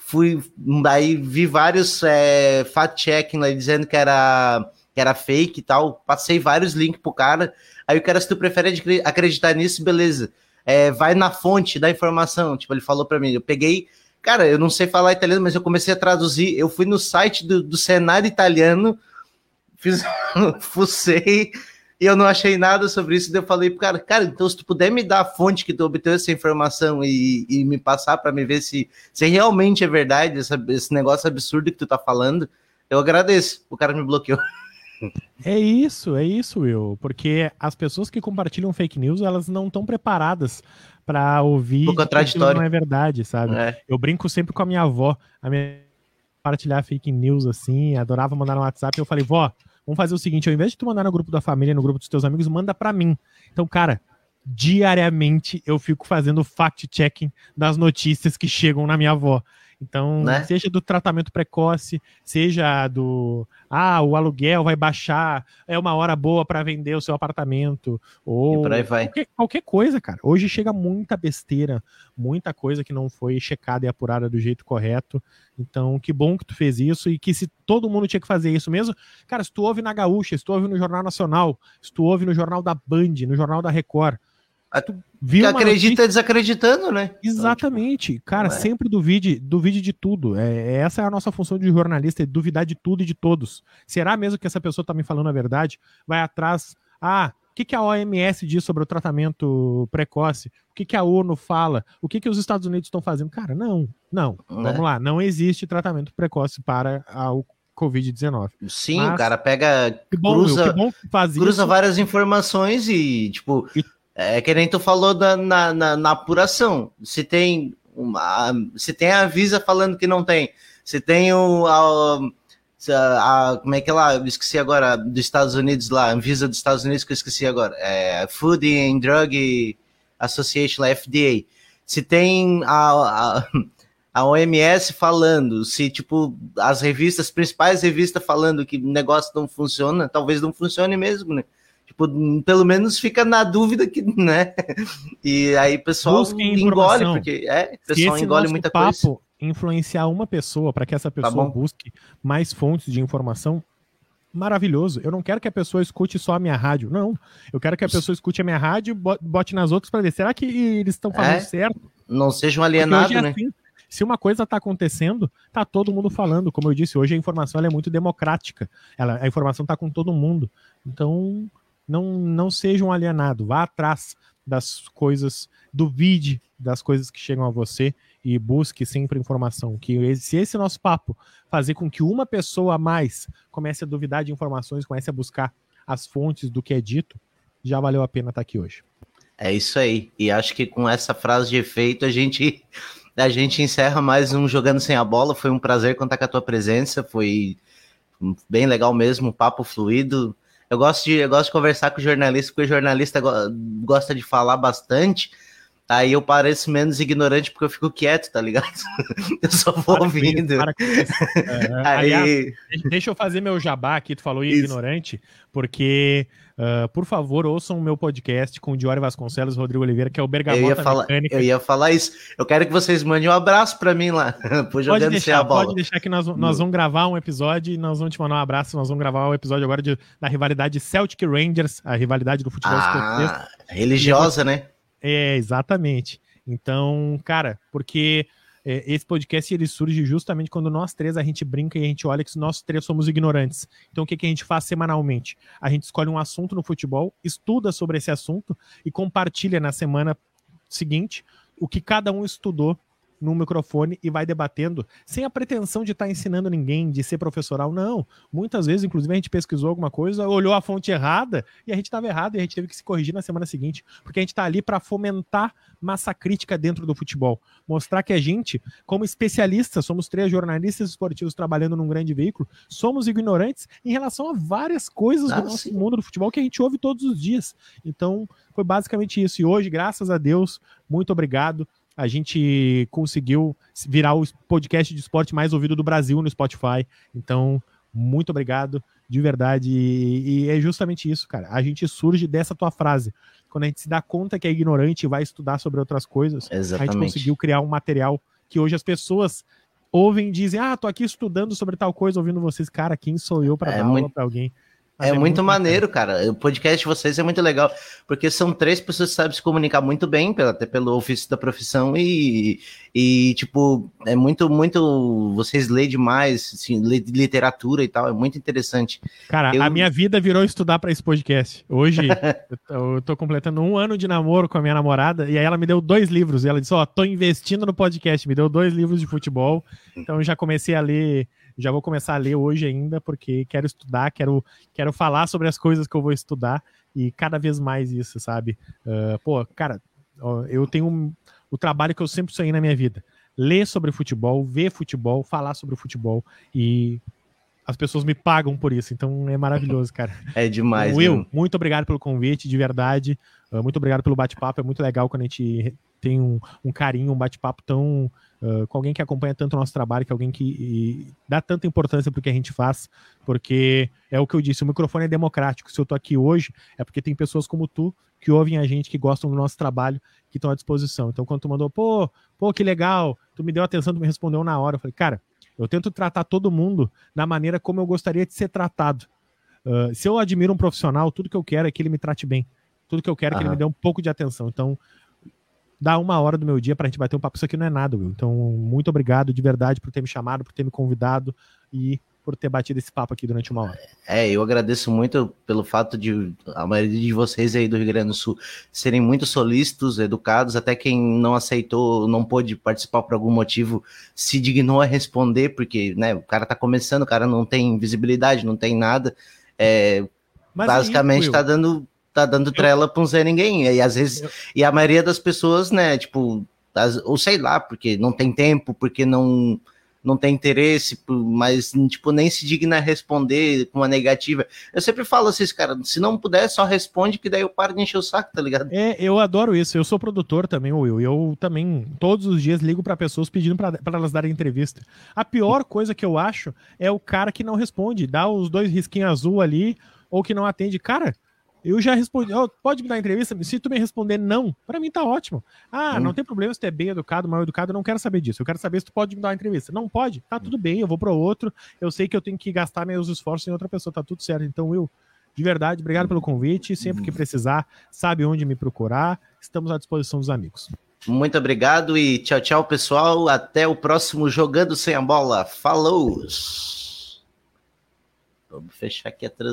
fui daí vi vários é, fact-checking dizendo que era que era fake e tal. Passei vários links pro cara. Aí o cara, se tu prefere acreditar nisso, beleza. É, vai na fonte da informação. Tipo, ele falou para mim, eu peguei. Cara, eu não sei falar italiano, mas eu comecei a traduzir. Eu fui no site do, do Senado italiano, fiz, fucei, e eu não achei nada sobre isso. Daí eu falei pro cara, cara, então se tu puder me dar a fonte que tu obteve essa informação e, e me passar para me ver se, se realmente é verdade essa, esse negócio absurdo que tu tá falando, eu agradeço. O cara me bloqueou. É isso, é isso, Will. Porque as pessoas que compartilham fake news, elas não estão preparadas para ouvir o contraditório. não é verdade, sabe? É. Eu brinco sempre com a minha avó, a minha compartilhar fake news assim, adorava mandar no WhatsApp, eu falei, vó, Vamos fazer o seguinte, ao invés de tu mandar no grupo da família, no grupo dos teus amigos, manda para mim. Então, cara, diariamente eu fico fazendo fact-checking das notícias que chegam na minha avó. Então, né? seja do tratamento precoce, seja do ah, o aluguel vai baixar, é uma hora boa para vender o seu apartamento, ou qualquer, qualquer, coisa, cara. Hoje chega muita besteira, muita coisa que não foi checada e apurada do jeito correto. Então, que bom que tu fez isso e que se todo mundo tinha que fazer isso mesmo, cara, se tu ouve na Gaúcha, se tu ouve no Jornal Nacional, se tu ouve no Jornal da Band, no Jornal da Record, Viu que acredita notícia... desacreditando, né? Exatamente. Então, tipo, Cara, é. sempre duvide, duvide de tudo. É, é, essa é a nossa função de jornalista, é duvidar de tudo e de todos. Será mesmo que essa pessoa está me falando a verdade? Vai atrás. Ah, o que, que a OMS diz sobre o tratamento precoce? O que, que a ONU fala? O que, que os Estados Unidos estão fazendo? Cara, não, não. É. Vamos lá, não existe tratamento precoce para o Covid-19. Sim, Mas, o cara pega, que bom, cruza, que bom cruza várias informações e, tipo, e é que nem tu falou na, na, na, apuração. Se tem uma, se tem a Visa falando que não tem, se tem o a, a, como é que é lá? Eu esqueci agora dos Estados Unidos lá, Visa dos Estados Unidos que eu esqueci agora, é Food and Drug Association, lá, FDA. Se tem a, a, a OMS falando, se tipo as revistas, principais revistas falando que o negócio não funciona, talvez não funcione mesmo, né? Tipo, pelo menos fica na dúvida que, né? E aí o pessoal engole, porque é, o pessoal engole muita papo coisa. influenciar uma pessoa para que essa tá pessoa tá busque mais fontes de informação, maravilhoso. Eu não quero que a pessoa escute só a minha rádio, não. Eu quero que a pessoa escute a minha rádio, bote nas outras para ver, será que eles estão falando é, certo? Não seja um alienado, é né? Assim, se uma coisa está acontecendo, tá todo mundo falando. Como eu disse, hoje a informação é muito democrática. Ela, a informação está com todo mundo. Então, não, não seja um alienado, vá atrás das coisas, duvide das coisas que chegam a você e busque sempre informação. Que se esse nosso papo fazer com que uma pessoa a mais comece a duvidar de informações, comece a buscar as fontes do que é dito, já valeu a pena estar aqui hoje. É isso aí. E acho que com essa frase de efeito a gente a gente encerra mais um jogando sem a bola. Foi um prazer contar com a tua presença. Foi bem legal mesmo, papo fluido. Eu gosto de, eu gosto de conversar com jornalista, porque o jornalista gosta de falar bastante. Aí eu pareço menos ignorante porque eu fico quieto, tá ligado? eu só vou para ouvindo. Isso, é, Aí... Aliás, deixa eu fazer meu jabá aqui, tu falou isso. ignorante, porque Uh, por favor, ouçam o meu podcast com o Diori Vasconcelos e Rodrigo Oliveira, que é o Bergamota eu ia falar, Mecânica. Eu ia falar isso. Eu quero que vocês mandem um abraço para mim lá, por pode deixar, Pode deixar que nós, nós vamos gravar um episódio e nós vamos te mandar um abraço. Nós vamos gravar um episódio agora de, da rivalidade Celtic Rangers, a rivalidade do futebol ah, religiosa, né? É, exatamente. Então, cara, porque é, esse podcast ele surge justamente quando nós três a gente brinca e a gente olha que nós três somos ignorantes. Então o que, que a gente faz semanalmente? A gente escolhe um assunto no futebol, estuda sobre esse assunto e compartilha na semana seguinte o que cada um estudou no microfone e vai debatendo, sem a pretensão de estar tá ensinando ninguém, de ser professoral, não. Muitas vezes, inclusive, a gente pesquisou alguma coisa, olhou a fonte errada e a gente estava errado e a gente teve que se corrigir na semana seguinte, porque a gente está ali para fomentar massa crítica dentro do futebol, mostrar que a gente, como especialistas, somos três jornalistas esportivos trabalhando num grande veículo, somos ignorantes em relação a várias coisas ah, do nosso sim. mundo do futebol que a gente ouve todos os dias. Então, foi basicamente isso. E hoje, graças a Deus, muito obrigado a gente conseguiu virar o podcast de esporte mais ouvido do Brasil no Spotify. Então, muito obrigado, de verdade. E, e, é justamente isso, cara. A gente surge dessa tua frase. Quando a gente se dá conta que é ignorante e vai estudar sobre outras coisas, Exatamente. a gente conseguiu criar um material que hoje as pessoas ouvem e dizem: Ah, tô aqui estudando sobre tal coisa, ouvindo vocês. Cara, quem sou eu para é dar muito... aula para alguém? É, é, muito, muito maneiro, cara. O podcast de vocês é muito legal, porque são três pessoas que sabem se comunicar muito bem, até pelo ofício da profissão, e, e tipo, é muito, muito. Vocês lêem demais, assim, lê literatura e tal, é muito interessante. Cara, eu... a minha vida virou estudar para esse podcast. Hoje, eu, tô, completando um ano de namoro com a minha namorada, e aí ela me deu dois livros, e ela disse: Ó, oh, tô investindo no podcast, me deu dois livros de futebol, então eu já comecei a ler já vou começar a ler hoje ainda, porque quero estudar, quero, quero falar sobre as coisas que eu vou estudar e cada vez mais isso, sabe? Uh, pô, cara, eu tenho um, o trabalho que eu sempre sonhei na minha vida: ler sobre futebol, ver futebol, falar sobre futebol e as pessoas me pagam por isso, então é maravilhoso, cara. É demais. Will, né? muito obrigado pelo convite, de verdade. Uh, muito obrigado pelo bate-papo. É muito legal quando a gente tem um, um carinho, um bate-papo tão uh, com alguém que acompanha tanto o nosso trabalho, que alguém que e, dá tanta importância para o que a gente faz, porque é o que eu disse, o microfone é democrático. Se eu estou aqui hoje, é porque tem pessoas como tu que ouvem a gente, que gostam do nosso trabalho, que estão à disposição. Então, quando tu mandou, pô, pô, que legal, tu me deu atenção, tu me respondeu na hora, eu falei, cara, eu tento tratar todo mundo da maneira como eu gostaria de ser tratado. Uh, se eu admiro um profissional, tudo que eu quero é que ele me trate bem. Tudo que eu quero é que ele me dê um pouco de atenção. Então, dá uma hora do meu dia para a gente bater um papo. Isso aqui não é nada, Will. Então, muito obrigado de verdade por ter me chamado, por ter me convidado e por ter batido esse papo aqui durante uma hora. É, eu agradeço muito pelo fato de a maioria de vocês aí do Rio Grande do Sul serem muito solícitos, educados, até quem não aceitou, não pôde participar por algum motivo, se dignou a responder, porque né, o cara tá começando, o cara não tem visibilidade, não tem nada. É, basicamente aí, tá dando tá dando trela pra um Zé Ninguém. E às vezes, eu... e a maioria das pessoas, né, tipo, as, ou sei lá, porque não tem tempo, porque não não tem interesse, mas tipo, nem se digna responder com uma negativa. Eu sempre falo assim, cara, se não puder, só responde, que daí eu paro de encher o saco, tá ligado? É, eu adoro isso. Eu sou produtor também, Will. Eu também, todos os dias, ligo para pessoas pedindo para elas darem entrevista. A pior coisa que eu acho é o cara que não responde, dá os dois risquinhos azul ali, ou que não atende. Cara, eu já respondi, oh, pode me dar entrevista? Se tu me responder não, para mim tá ótimo. Ah, hum. não tem problema se tu é bem educado, mal educado, eu não quero saber disso. Eu quero saber se tu pode me dar uma entrevista. Não pode? Tá tudo bem, eu vou para outro. Eu sei que eu tenho que gastar meus esforços em outra pessoa, tá tudo certo. Então, Will, de verdade, obrigado pelo convite. Sempre que precisar, sabe onde me procurar. Estamos à disposição dos amigos. Muito obrigado e tchau, tchau, pessoal. Até o próximo Jogando Sem a Bola. Falou! Vamos fechar aqui a transmissão.